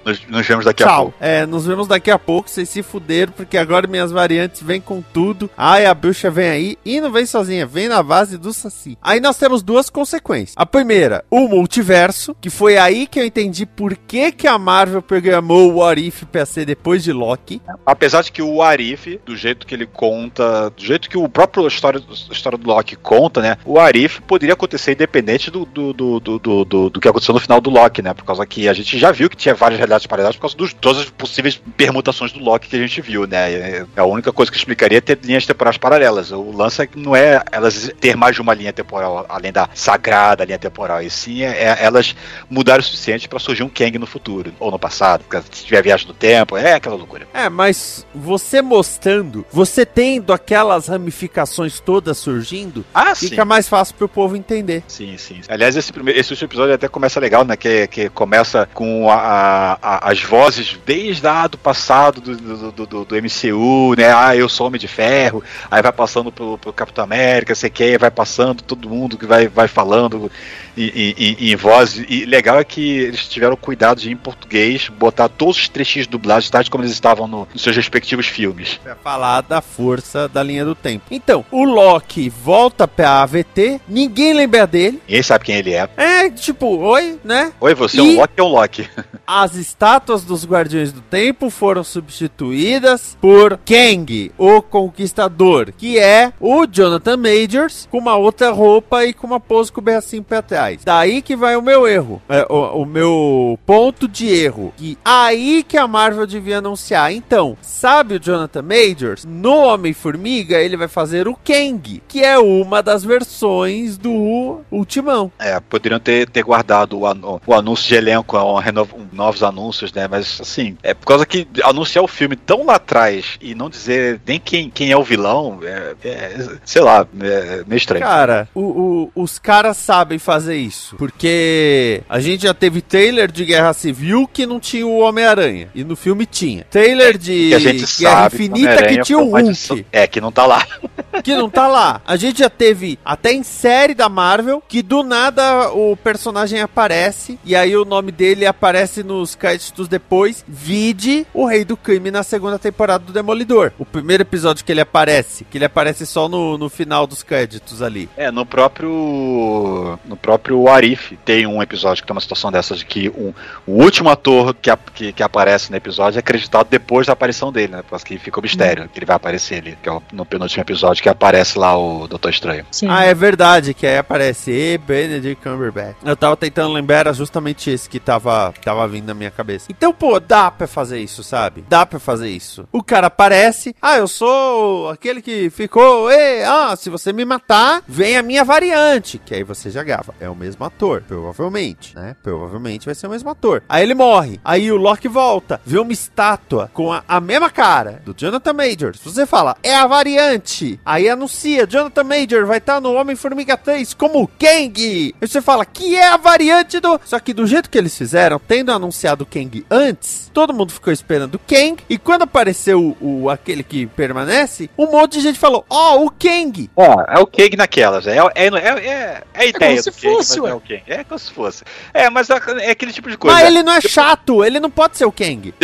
Nos, nos vemos daqui a Tchau. pouco. É, nos vemos daqui a pouco. Vocês se fuderam, porque agora minhas variantes vêm com tudo. Ai, a bruxa vem aí e não vem sozinha, vem na base do Saci. Aí nós temos duas consequências. A primeira, o multiverso, que foi aí que eu entendi por que, que a Marvel programou o What If pra ser depois de Loki. Apesar de que o Arif, do jeito que ele conta, do jeito que o próprio história, a história do Loki conta, né? O Arif poderia acontecer independente do, do, do, do, do, do- do que aconteceu no final do Loki, né? Por causa que a gente já viu que tinha várias realidades paralelas por causa de todas as possíveis permutações do Loki que a gente viu, né? É a única coisa que explicaria é ter linhas temporais paralelas. O lance é que não é elas ter mais de uma linha temporal, além da sagrada linha temporal, e sim é, é elas mudarem o suficiente para surgir um Kang no futuro, ou no passado, se tiver viagem no tempo, é aquela loucura. É, mas você mostrando, você tendo aquelas ramificações todas surgindo, Ah, sim. fica mais fácil pro povo entender. Sim, sim. Aliás, esse, primeiro, esse último episódio até começa legal, né? Que, que começa com a- a- a- as vozes desde lá do passado do, do, do- do- MCU, né? Ah, eu sou Homem de Ferro. Aí vai passando pro, pro Capitão América, sei que, vai passando todo mundo que vai, vai falando em, em, em- voz. E legal é que eles tiveram cuidado de, em português, botar todos os trechinhos dublados, tais como eles estavam no- nos seus respectivos filmes. Pra falar da força da linha do tempo. Então, o Loki volta pra AVT, ninguém lembra dele. Ninguém sabe quem ele é. É, tipo, oi, né? Oi, você é E- um Loki ou um Loki? As estátuas dos Guardiões do Tempo foram substituídas por Kang, o Conquistador, que é o Jonathan Majors com uma outra roupa e com uma pose com o bracinho pra trás. Daí que vai o meu erro, é, o, o meu ponto de erro. E aí que a Marvel devia anunciar. Então, sabe o Jonathan Majors? No Homem-Formiga, ele vai fazer o Kang, que é uma das versões do Ultimão. É, poderiam ter, ter guardado o, o anúncio de elenco, um um- novos anúncios, né? Mas assim, é por causa que anunciar o filme tão lá atrás e não dizer nem quem, quem é o vilão, é, é, sei lá, é meio estranho. Cara, o- o- os caras sabem fazer isso. Porque a gente já teve trailer de Guerra Civil que não tinha o Homem-Aranha. E no filme tinha. Trailer de que a gente Guerra Infinita que tinha o Hulk. É, que não tá lá. <laughs> Que não tá lá. A gente já teve até em série da Marvel que do nada o personagem aparece. E aí o nome dele aparece nos créditos depois. Vide o Rei do Crime na segunda temporada do Demolidor. O primeiro episódio que ele aparece. Que ele aparece só no, no final dos créditos ali. É, no próprio. No próprio Arif tem um episódio que tem uma situação dessa de que um, o último ator que, a- que, que aparece no episódio é acreditado depois da aparição dele, né? Porque fica o mistério que ele vai aparecer ali. Que é o- no penúltimo episódio que aparece lá o Doutor Estranho. Sim. Ah, é verdade, que aí aparece e Benedict Cumberbatch. Eu tava tentando lembrar, era justamente esse que tava, tava vindo na minha cabeça. Então, pô, dá pra fazer isso, sabe? Dá pra fazer isso. O cara aparece, ah, eu sou aquele que ficou, e, ah, se você me matar, vem a minha variante, que aí você já grava. É o mesmo ator, provavelmente, né? Provavelmente vai ser o mesmo ator. Aí ele morre, aí o Loki volta, vê uma estátua com a, a mesma cara do Jonathan Majors. Você fala, é a variante. Aí anuncia, Jonathan Major vai estar no Homem-Formiga 3 como Kang. Aí você fala, que é a variante do... Só que do jeito que eles fizeram, tendo anunciado Kang antes, todo mundo ficou esperando o Kang. E quando apareceu o, o- aquele que permanece, um monte de gente falou, ó, o Kang. É, é o Kang naquelas. É, é, é, é, é a ideia como se do Kang, fosse, mas ué. é o Kang. É como se fosse. É, mas é, é aquele tipo de coisa. Mas ele não é chato, ele não pode ser o Kang. <laughs>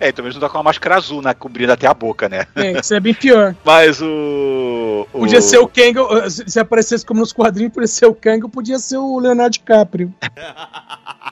É, então mesmo tá com uma máscara azul, né? Cobrindo até a boca, né? É, isso é bem pior. <laughs> Mas o. o... Podia ser o Kang, se se aparecesse como nos quadrinhos, podia ser o Kang, podia ser o Leonardo DiCaprio. <laughs>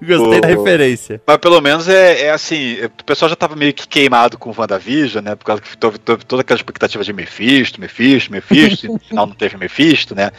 Gostei O- da referência. Mas pelo menos é, é assim, o pessoal já tava meio que queimado com o WandaVision, né? Por causa que teve, teve toda aquela expectativa de Mephisto, Mephisto, Mephisto, e <laughs> no final não teve Mephisto, né?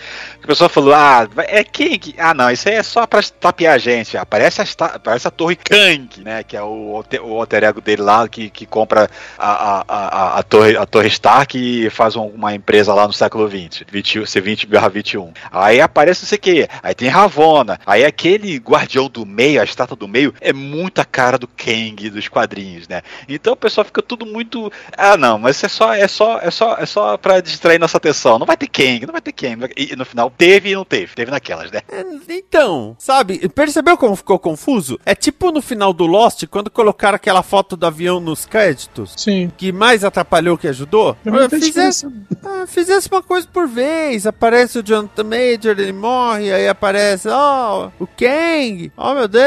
O pessoal falou, ah, é quem que. Ah, não, isso aí é só pra tapear a gente. Aparece a, esta- aparece a Torre Kang, né? Que é o, alter- o alter ego dele lá que, que compra a, a, a, a, torre, a Torre Stark e faz um- uma empresa lá no século XX, 20, C20 21. Aí aparece não sei o que, aí tem Ravonna, aí aquele guardião do meio meio, a estátua do meio, é muito a cara do Kang dos quadrinhos, né? Então o pessoal fica tudo muito. Ah, não, mas isso é só, é só, é só, é só pra distrair nossa atenção. Não vai ter Kang, não vai ter Kang. E no final teve e não teve. Teve naquelas, né? É, Então, sabe, percebeu como ficou confuso? É tipo no final do Lost, quando colocaram aquela foto do avião nos créditos. Sim. Que mais atrapalhou que ajudou? Tem Fizesse, ah, fizesse uma coisa por vez. Aparece o Jonathan Major, ele morre, aí aparece, ó, o Kang, oh meu Deus.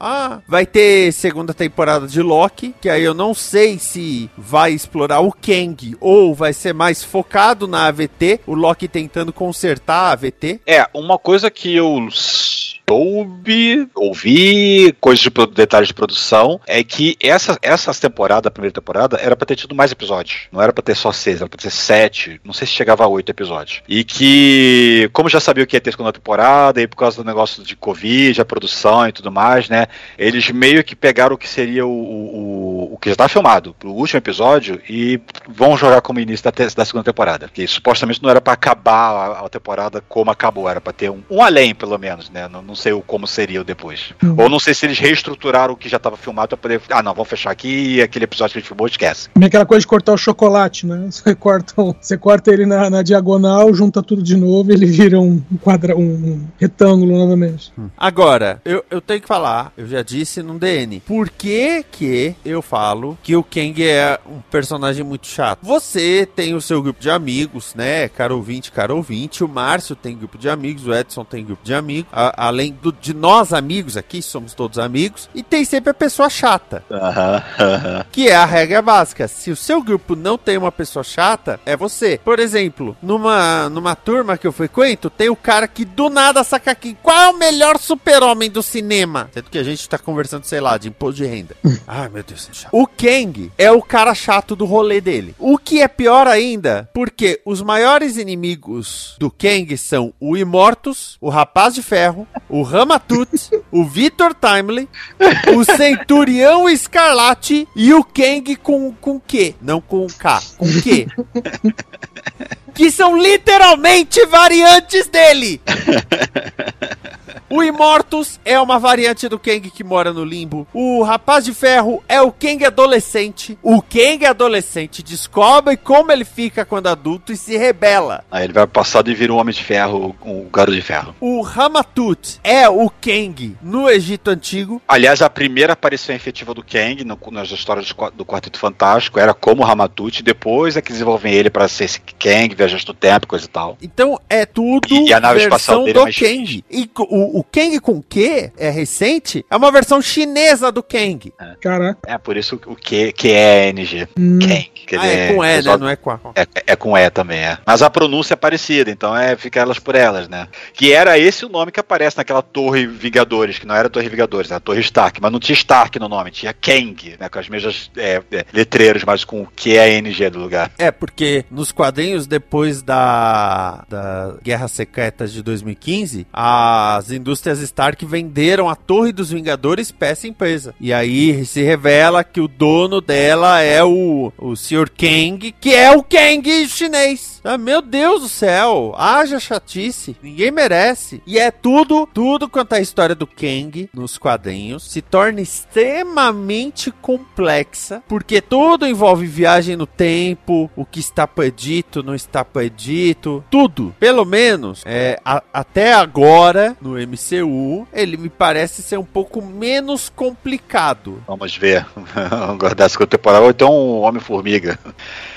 Ah, vai ter segunda temporada de Loki, que aí eu não sei se vai explorar o Kang ou vai ser mais focado na AVT, o Loki tentando consertar a AVT. É, uma coisa que eu soube, ouvi, coisas de detalhes de produção, é que essa, essa temporada, a primeira temporada, era pra ter tido mais episódios. Não era pra ter só seis, era pra ter sete, não sei se chegava a oito episódios. E que, como já sabia o que ia ter segunda temporada, e por causa do negócio de Covid, a produção e tudo mais, né, eles meio que pegaram o que seria o, o, o- o que já tá filmado pro último episódio e vão jogar como início da, da segunda temporada. Que supostamente não era pra acabar a, a temporada como acabou, era pra ter um, um além, pelo menos, né? Não, não sei o como seria o depois. Uhum. Ou não sei se eles reestruturaram o que já tava filmado pra poder. Ah, não, vamos fechar aqui e aquele episódio que a gente filmou, esquece. Meio aquela coisa de cortar o chocolate, né? <laughs> Você corta, você corta ele na, na diagonal, junta tudo de novo e ele vira um, quadra, um retângulo novamente. Agora, eu, eu tenho que falar, eu já disse no DN, por que que eu falo que o Kang é um personagem muito chato? Você tem o seu grupo de amigos, né? Caro ouvinte, caro ouvinte, o Márcio tem grupo de amigos, o Edson tem grupo de amigos, a- além do, de nós amigos aqui, somos todos amigos, e tem sempre a pessoa chata. Aham, aham. <laughs> Que é a regra básica. Se o seu grupo não tem uma pessoa chata, é você. Por exemplo, numa, numa turma que eu frequento, tem o cara que do nada saca aqui. Qual é o melhor super-homem do cinema? Sendo que a gente tá conversando, sei lá, de imposto de renda. <laughs> Ai, meu Deus, é chato. O Kang é o cara chato do rolê dele. O que é pior ainda, porque os maiores inimigos do Kang são o Imortus, o Rapaz de Ferro, o Ramatut, o Victor Timely, o Centurião Escarlate e o Kang com, com Q. Não com K, com Q. que são literalmente variantes dele. <laughs> O Imortus é uma variante do Kang que mora no limbo. O Rapaz de Ferro é o Kang adolescente. O Kang adolescente descobre como ele fica quando adulto e se rebela. Aí ele vai pro passado e vira um homem de ferro, um garoto de ferro. O Ramatut é o Kang no Egito Antigo. Aliás, a primeira aparição efetiva do Kang no- nas histórias do Qua- do Quarteto Fantástico era como Ramatut, depois é que desenvolvem ele pra ser esse Kang, viajante do tempo, coisa e tal. Então é tudo E- e a nave espacial dele é do mais Kang. E co- o, o Kang com Q é recente, é uma versão chinesa do Kang. Caraca. É por isso o que, que é NG. Hum. Kang. que Ah, é com E, né? Não é com A. É, é com E também, é. Mas a pronúncia é parecida, então é fica elas por elas, né? Que era esse o nome que aparece naquela Torre Vingadores, que não era Torre Vingadores, era Torre Stark, mas não tinha Stark no nome, tinha Kang, né? Com as mesmas é, é, letreiros, mas com o que é NG do lugar. É, porque nos quadrinhos, depois da, da Guerra Secreta de 2015, as indústrias Stark venderam a Torre dos Vingadores pra essa empresa. E aí se revela que o dono dela é o, o Sr. Kang, que é o Kang chinês. Ah, meu Deus do céu, haja chatice, ninguém merece. E é tudo, tudo quanto a história do Kang nos quadrinhos se torna extremamente complexa, porque tudo envolve viagem no tempo, o que está predito, não está predito, tudo. Pelo menos, é, a- até agora, no MCU, ele me parece ser um pouco menos complicado. Vamos ver. <laughs> Guardar a segunda temporada. Ou então o Homem-Formiga.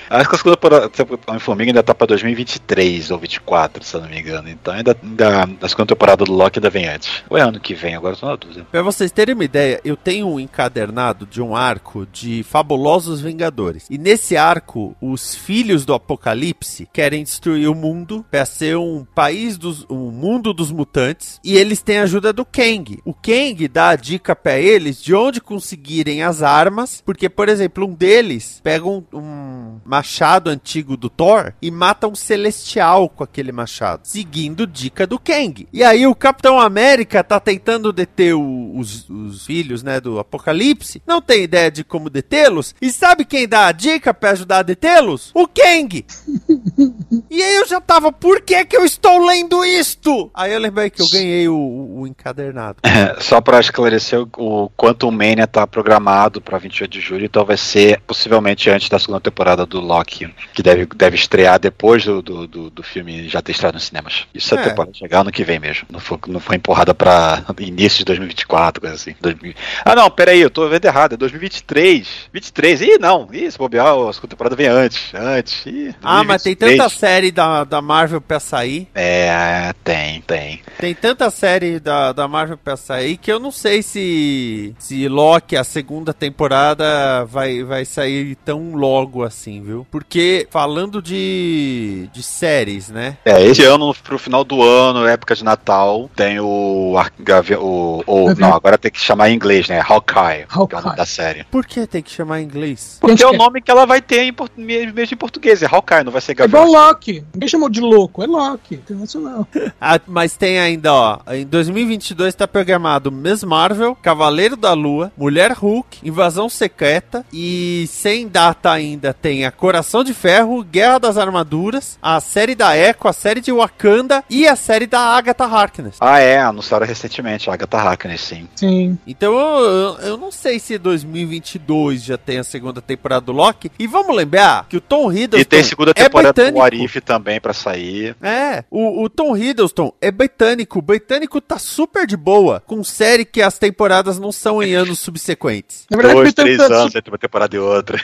Acho que a segunda temporada do Homem-Formiga ainda tá pra 2023 ou 24, se eu não me engano. Então ainda, ainda a segunda temporada do Loki ainda vem antes. Ou é ano que vem, agora eu tô na dúvida. Pra vocês terem uma ideia, eu tenho um encadernado de um arco de Fabulosos Vingadores. E nesse arco, os filhos do Apocalipse querem destruir o mundo pra ser um país dos. um mundo dos mutantes. E eles têm a ajuda do Kang. O Kang dá a dica pra eles de onde conseguirem as armas. Porque, por exemplo, um deles pega um- um- uma machado antigo do Thor e mata um celestial com aquele machado, seguindo dica do Kang. E aí o Capitão América tá tentando deter o, os, os, filhos, né, do Apocalipse, não tem ideia de como detê-los, e sabe quem dá a dica para ajudar a detê-los? O Kang! <laughs> e aí eu já tava, por que que eu estou lendo isto? Aí eu lembrei que eu ganhei o, o encadernado. É, só para esclarecer, o Quantum Mania tá programado para 28 de julho, então vai ser possivelmente antes da segunda temporada do Loki, que deve, deve estrear depois do, do, do, do filme já ter estreado nos cinemas. Isso é, é temporada chegar ano que vem mesmo. Não foi, não foi empurrada para início de 2024, coisa assim. 2000... Ah, não, peraí, eu tô vendo errado. É 2023. 23. Ih, não. Ih, se bobear, a segunda temporada vem antes. Antes. Ih, ah, mas tem tanta série da, da Marvel pra sair. É, tem, tem. Tem tanta série da, da Marvel pra sair que eu não sei se, se Loki, a segunda temporada, vai, vai sair tão logo assim, viu? Porque falando de, de séries, né? É, esse ano, pro final do ano, época de Natal, tem o. o, o não, agora tem que chamar em inglês, né? Hawkeye, Hawkeye. que é o nome da série. Por que tem que chamar em inglês? Porque é o nome que ela vai ter em mesmo em português, é Hawkeye, não vai ser Gavião. É igual Loki. Ninguém chamou de louco, é Loki, internacional. <laughs> ah, mas tem ainda, ó, em 2022 tá programado Miss Marvel, Cavaleiro da Lua, Mulher Hulk, Invasão Secreta e sem data ainda tem a Coração de Ferro, Guerra das Armaduras, a série da Echo, a série de Wakanda e a série da Agatha Harkness. Ah, é, anunciaram recentemente a Agatha Harkness, sim. Sim. Então eu, eu não sei se 2022 já tem a segunda temporada do Loki. E vamos lembrar que o Tom Hiddleston. E tem segunda temporada é do Arif também para sair. É, o, o Tom Hiddleston é britânico. O britânico tá super de boa com série que as temporadas não são em anos subsequentes. Na verdade, Dois, três tá anos entre uma temporada e outra.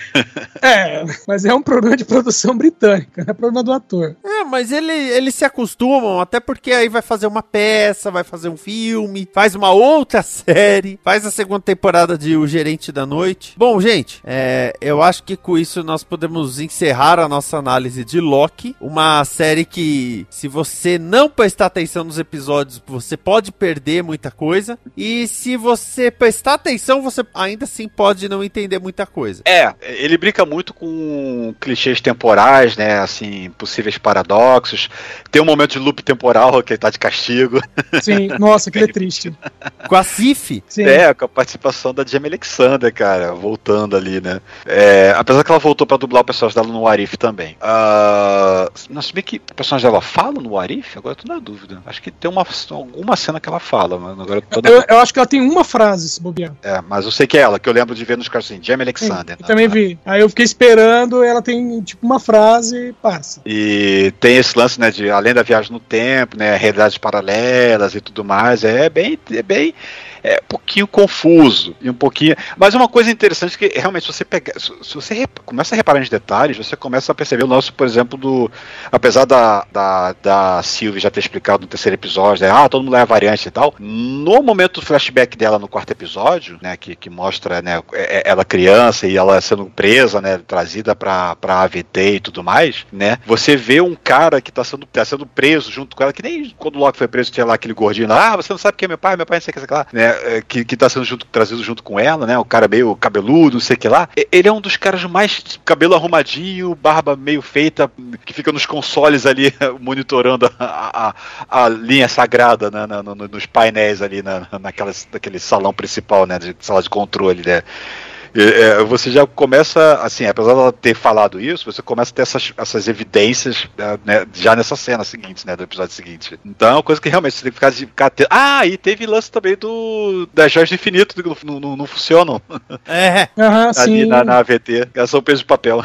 É, mas é <laughs> um problema de produção britânica, não é problema do ator. É, mas ele, eles se acostumam, até porque aí vai fazer uma peça, vai fazer um filme, faz uma outra <laughs> série, faz a segunda temporada de O Gerente da Noite. Bom, gente, é, eu acho que com isso nós podemos encerrar a nossa análise de Loki, uma série que, se você não prestar atenção nos episódios, você pode perder muita coisa, e se você prestar atenção, você ainda assim pode não entender muita coisa. É, ele brinca muito com clichês temporais, né? Assim, possíveis paradoxos. Tem um momento de loop temporal que ele tá de castigo. <laughs> Sim, nossa, que é <laughs> triste. com a Cif? Sim. É, com a participação da Jamie Alexander, cara, voltando ali, né? É, apesar que ela voltou para dublar o personagem dela no Arif também. Uh, não sabia que o personagem dela fala no Arif? Agora eu tô na dúvida. Acho que tem uma, alguma cena que ela fala, mas agora eu tô na... eu, eu, acho que ela tem uma frase, se bobear. É, mas eu sei que é ela, que eu lembro de ver nos caras assim, Jamie Alexander. Sim, eu também vi. Aí eu fiquei esperando, ela tem tipo uma frase e passa. E tem esse lance, né, de além da viagem no tempo, né, realidades paralelas e tudo mais, é bem, é bem é um pouquinho confuso e um pouquinho. Mas uma coisa interessante que realmente, se você pegar. Se você rep... começa a reparar nos detalhes, você começa a perceber o nosso, por exemplo, do. Apesar da, da, da Sylvie já ter explicado no terceiro episódio, né, ah, todo mundo é variante e tal. No momento do flashback dela no quarto episódio, né? Que, que mostra né, é, é, ela criança e ela sendo presa, né? Trazida pra, pra AVT e tudo mais, né? Você vê um cara que tá sendo, tá sendo preso junto com ela, que nem quando o Loki foi preso, tinha lá aquele gordinho lá, ah, você não sabe quem é meu pai, meu pai não sei o que, sei lá, né? É, que, que tá sendo junto, trazido junto com ela, né? O cara meio cabeludo, não sei o que lá. Ele é um dos caras mais cabelo arrumadinho, barba meio feita, que fica nos consoles ali <laughs> monitorando a, a, a linha sagrada né? nos painéis ali na, naquelas, naquele salão principal, né? De sala de controle, né? É, você já começa, assim, apesar dela ter falado isso, você começa a ter essas, essas evidências né, né já nessa cena seguinte, né, do episódio seguinte. Então é uma coisa que realmente você tem que ficar, ficar Ah, e teve lance também do das joias do infinito que não, não, não funcionam. <laughs> É. Uhum, Ali sim. na, na AVT, elas são peso de papel.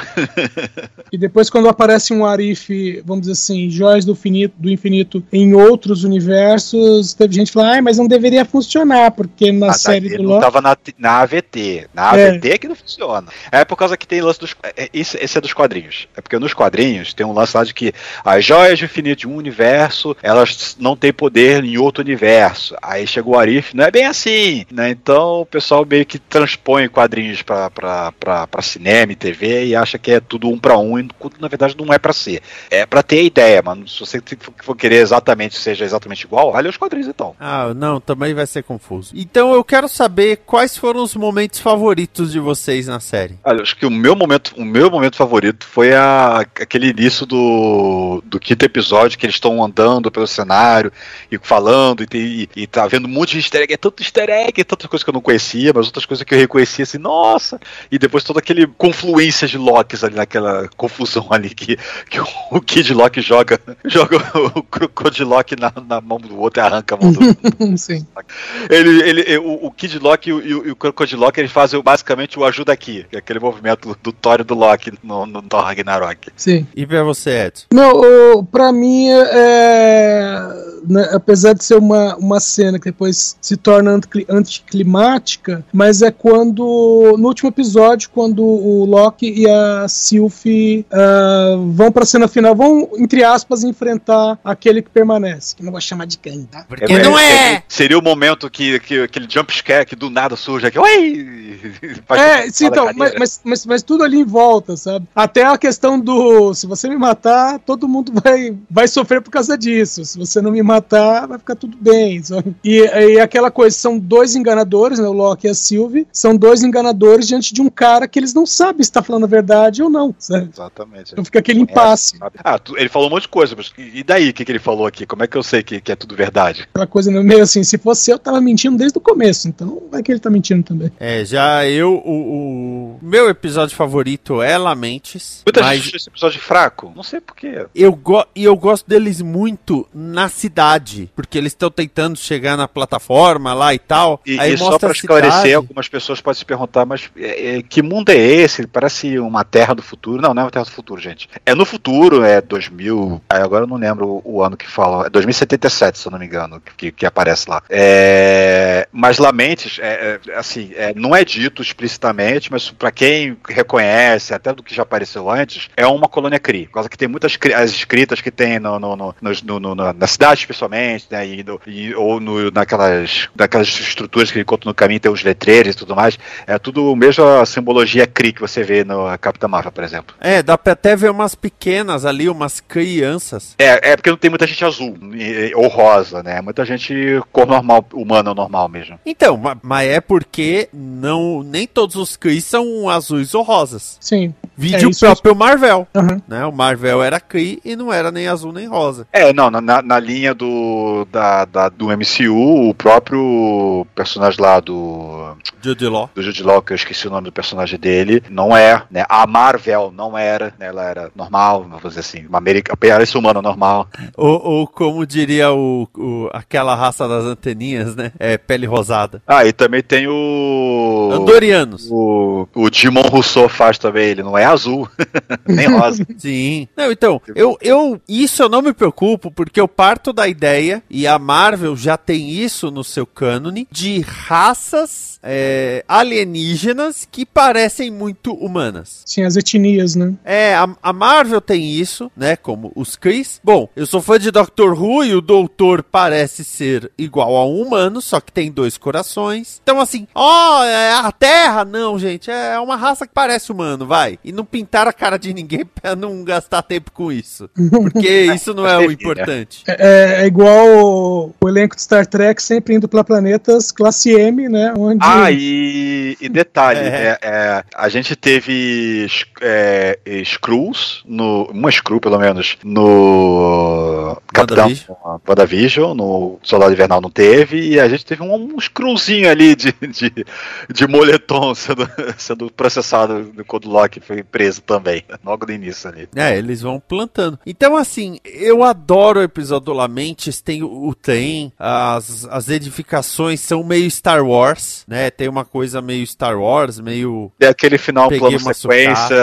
<laughs> e depois quando aparece um Arif, vamos dizer assim, joias do infinito, do infinito em outros universos, teve gente falando, ah, mas não deveria funcionar, porque na ah, série do não Loki... tava na, na AVT. Na AVT é. Que não funciona. É por causa que tem lance dos. É, esse, esse é dos quadrinhos. É porque nos quadrinhos tem um lance lá de que as joias de infinito de um universo, elas não têm poder em outro universo. Aí chegou o Arif, não é bem assim, né? Então o pessoal meio que transpõe quadrinhos pra, pra, pra, pra cinema e TV e acha que é tudo um para um, quando na verdade não é para ser. É para ter ideia, mano. Se você for querer exatamente seja exatamente igual, olha os quadrinhos então. Ah, não, também vai ser confuso. Então eu quero saber quais foram os momentos favoritos favoritos de vocês na série? Olha, acho que o meu momento, o meu momento favorito foi a, aquele início do, do quinto episódio, que eles estão andando pelo cenário e falando, e, e, e tá vendo um monte de easter egg, é tanto easter egg, é tanta coisa que eu não conhecia, mas outras coisas que eu reconhecia assim, nossa! E depois toda aquele confluência de Locks ali, naquela confusão <laughs> ali que, que o, o Kid Loki joga, <laughs> joga o Crocodilock na, na mão do outro e arranca a mão do <laughs> Sim. ele, ele, o, o Kid Loki e o, e o, e o Crocodilock eles fazem basicamente o ajuda aqui, é aquele movimento do Thor e do Loki no, no Thor Ragnarok. Sim. E pra você, Edson? Não, pra mim, é, né, apesar de ser uma, uma cena que depois se torna anticli- anticlimática, mas é quando, no último episódio, quando o Loki e a Sylvie ah, vão pra cena final, vão, entre aspas, enfrentar aquele que permanece, que não vou chamar de Kang, tá? Porque não é! Seria o momento que, que aquele jump scare que do nada surge aqui. Oi! <laughs> É, sim, então, mas, mas, mas, mas tudo ali em volta, sabe? Até a questão do se você me matar, todo mundo vai, vai sofrer por causa disso. Se você não me matar, vai ficar tudo bem. sabe? E, e aquela coisa, são dois enganadores, né? O Loki e a Sylvie, são dois enganadores diante de um cara que eles não sabem se tá falando a verdade ou não, sabe? Exatamente. Então fica aquele Conhece, impasse. sabe? Ah, tu- ele falou um monte de coisa, mas e daí o que, que ele falou aqui? Como é que eu sei que, que é tudo verdade? Aquela coisa meio assim, se fosse eu, tava mentindo desde o começo, então vai que ele tá mentindo também. É, já eu, o, o meu episódio favorito é Lamentes, Muita mas gente esse episódio fraco. Não sei porquê. eu, go e eu gosto deles muito na cidade, porque eles estão tentando chegar na plataforma lá e tal. E, aí e só mostra pra a esclarecer, cidade. algumas pessoas podem se perguntar, mas é, é, que mundo é esse? Parece uma terra do futuro. Não, não é uma terra do futuro, gente. É no futuro, é 2000. aí Agora eu não lembro o, ano que fala. É 2077, se eu não me engano, que, que aparece lá. É, mas Lamentes, é, é, assim, é, não é dito explicitamente, mas pra quem reconhece, até do que já apareceu antes, é uma colônia CRI. Por causa que tem muitas as escritas que tem no, no, no- no- na cidade, especialmente, né? E, no- e- ou no, naquelas, naquelas estruturas que ele conta no caminho, tem os letreiros e tudo mais. É tudo mesmo a simbologia CRI que você vê no Capitã Marvel, por exemplo. É, dá pra até ver umas pequenas ali, umas crianças. É, é porque não tem muita gente azul e- ou rosa, né? Muita gente cor normal, humana normal mesmo. Então, ma- mas é porque não nem todos os Cris são azuis ou rosas. Sim. Vídeo É, o próprio Marvel, Aham. né? O Marvel era Kree e não era nem azul nem rosa. É, não, na, na- na linha do, da, da- do MCU, o próprio personagem lá do, Jude Law. do Jude Law, que eu esqueci o nome do personagem dele, não é, né? A Marvel não era, né? Ela era normal, vamos dizer assim, uma americana, parece humana normal. Ou, ou como diria o, o- aquela raça das anteninhas, né? É pele rosada. Ah, e também tem o... Andorianos. O, o Dimon Rousseau faz também, ele não é azul, <laughs> nem rosa. Sim. Não, então, eu, eu. Isso eu não me preocupo, porque eu parto da ideia, e a Marvel já tem isso no seu cânone, de raças é, alienígenas que parecem muito humanas. Sim, as etnias, né? É, a, a Marvel tem isso, né? Como os Chris. Bom, eu sou fã de Doctor Who e o Doutor parece ser igual a um humano, só que tem dois corações. Então, assim, ó, é a Terra? Não, gente, é uma raça que parece humano, vai. E não pintar a cara de ninguém <laughs> pra não gastar tempo com isso. <laughs> Porque isso não é o importante. É, é igual o, o elenco de Star Trek sempre indo para planetas classe M, né? Onde Ah, e, e detalhe, É. é, é, a gente teve é, Skrulls, no, uma Skrull pelo menos, no Capitão WandaVision. No Soldado Invernal não teve, e a gente teve um, um Skrullzinho ali de, de, de moletom sendo, <laughs> sendo processado quando o Loki foi preso também, <laughs> logo no início ali. É, eles vão plantando. Então, assim, eu adoro o episódio do Lamentes, tem o, trem, as, as edificações são meio Star Wars, né? Tem uma coisa meio Star Wars, meio. E aquele final, Peguei plano sequência,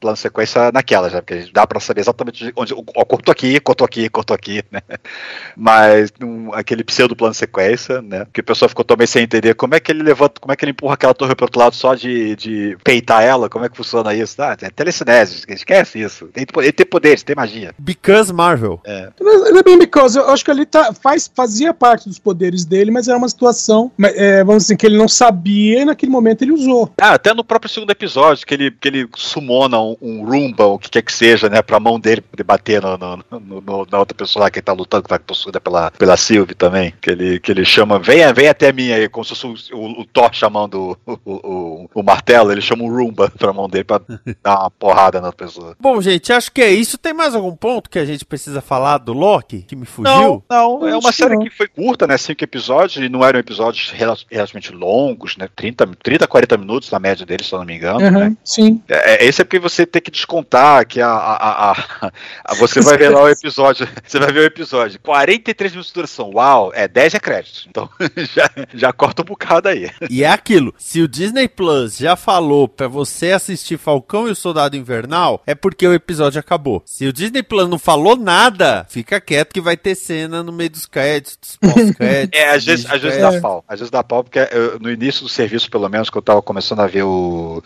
plano sequência naquela, já, porque dá pra saber exatamente onde. Ó, cortou aqui, cortou aqui, cortou aqui, né? <laughs> Mas um, aquele pseudo plano sequência, né? Que o pessoal ficou também sem entender como é que ele levanta, como é que ele empurra aquela torre pro outro lado só de, de peitar ela, como é que funciona isso? Ah, é telecinese, esquece isso. Tem, ele tem poderes, tem magia. Because Marvel. Não é bem because mas eu acho que ali tá, faz, fazia parte dos poderes dele, mas era uma situação, é, vamos dizer, que ele não sabia e naquele momento ele usou. Ah, até no próprio segundo episódio, que ele, que ele sumona um, um Roomba, o que quer que seja, né, pra mão dele poder bater no, no, no, no na outra pessoa lá que tá lutando, que tá possuída pela, pela Sylvie também. Que ele, que ele chama, venha, venha até mim aí, como se fosse o, o, o Thor chamando o, o, o, martelo, ele chama um Roomba pra mão dele pra <laughs> dar uma porrada na pessoa. Bom, gente, acho que é isso. Tem mais algum ponto que a gente precisa falar do Loki, que me fugiu? Não, não. É uma série que foi curta, né, cinco episódios, e não eram episódios relativamente longos, né, 30, 30 40 minutos na média deles, se eu não me engano. Uhum, né? Sim. É, esse é porque você tem que descontar que a, a, a, a <laughs> você vai ver lá o <laughs> episódio, <laughs> você vai ver o episódio, 43 minutos de duração, uau, é 10 é créditos, então já, já corta um bocado aí. E é aquilo, se o Disney Plus já falou para você assistir Falcão e o Soldado Invernal, é porque o episódio acabou. Se o Disney Plus não falou nada, fica quieto que vai ter cena no meio dos créditos, pós-créditos. <laughs> é, às vezes, às vezes dá pau, às vezes dá pau, porque eu, no início do serviço, pelo menos, que eu tava começando a ver o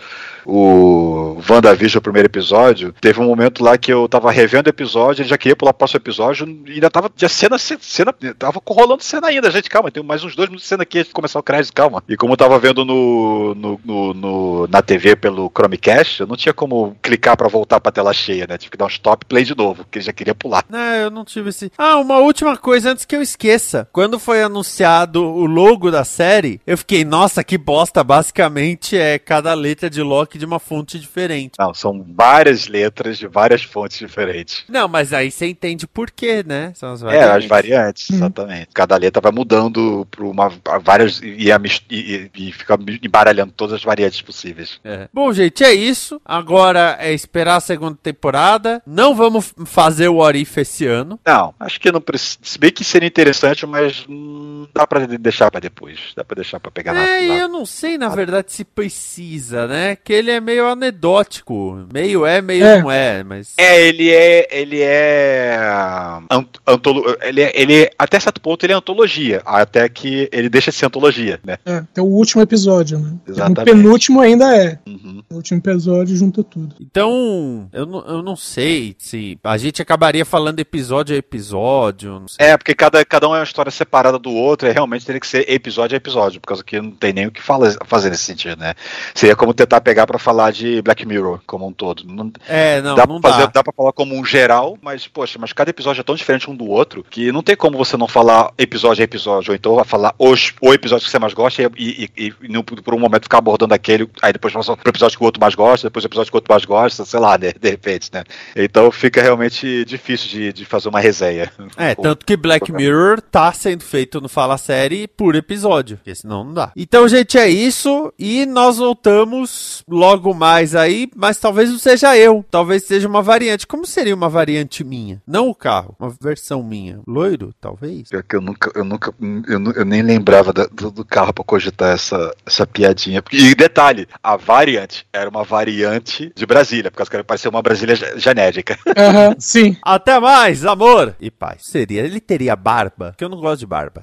o WandaVision, o primeiro episódio, teve um momento lá que eu tava revendo o episódio, ele já queria pular pro próximo episódio, e ainda tava de cena, cena, tava rolando cena ainda, gente, calma, tem mais uns dois minutos de cena aqui antes de começar o crédito, calma. E como eu tava vendo no, no, no, no, na TV pelo Chromecast, eu não tinha como clicar para voltar pra tela cheia, né? Tive que dar um stop play de novo, porque ele já queria pular. Não, eu não tive esse. Ah, uma última coisa antes que eu esqueça. Quando foi anunciado o logo da série, eu fiquei, nossa, que bosta, basicamente é cada letra de Loki de uma fonte diferente. Não, são várias letras de várias fontes diferentes. Não, mas aí você entende por quê, né? São as variantes. É, as variantes, uhum. exatamente. Cada letra vai mudando para uma várias e, e, e, fica embaralhando todas as variantes possíveis. É. Bom, gente, é isso. Agora é esperar a segunda temporada. Não vamos fazer o Orif esse ano. Não, acho que não precisa. Se bem que seria interessante, mas não dá para deixar para depois. Dá para deixar para pegar é, na. É, eu não sei, na verdade, se precisa, né? Que ele ele é meio anedótico. Meio é, meio é. não é, mas. É, ele é. Ele é. Antolo, ele, é ele Até certo ponto ele é antologia. Até que ele deixa de ser antologia, né? É, até o último episódio, né? Exatamente. O penúltimo ainda é. Uhum. O último episódio junta tudo. Então, eu não, eu não sei se. A gente acabaria falando episódio a episódio. É, porque cada, cada um é uma história separada do outro. E realmente teria que ser episódio a episódio. Por causa que não tem nem o que fala, fazer nesse sentido, né? Seria como tentar pegar pra para falar de Black Mirror como um todo. Não, é, não, dá não pra fazer, dá. dá pra falar como um geral, mas, poxa, mas cada episódio é tão diferente um do outro que não tem como você não falar episódio a episódio, ou então falar os, o episódio que você mais gosta e, e, e, e por um momento ficar abordando aquele, aí depois passa pro episódio que o outro mais gosta, depois o episódio que o outro mais gosta, sei lá, de, de repente, né? Então fica realmente difícil de, de fazer uma resenha. <laughs> É, tanto que Black Mirror tá sendo feito no Fala Série por episódio, porque senão não dá. Então, gente, é isso, e nós voltamos logo mais aí, mas talvez não seja eu. Talvez seja uma variante. Como seria uma variante minha? Não o carro, uma versão minha. Loiro, talvez? Pior que eu nunca, eu nunca, eu, eu nem lembrava do, do carro pra cogitar essa, essa piadinha. E detalhe, a variante era uma variante de Brasília, porque que parecia uma Brasília genérica. Uhum, sim. Até mais, amor! E pai, seria, ele teria barba, que eu não gosto de barba.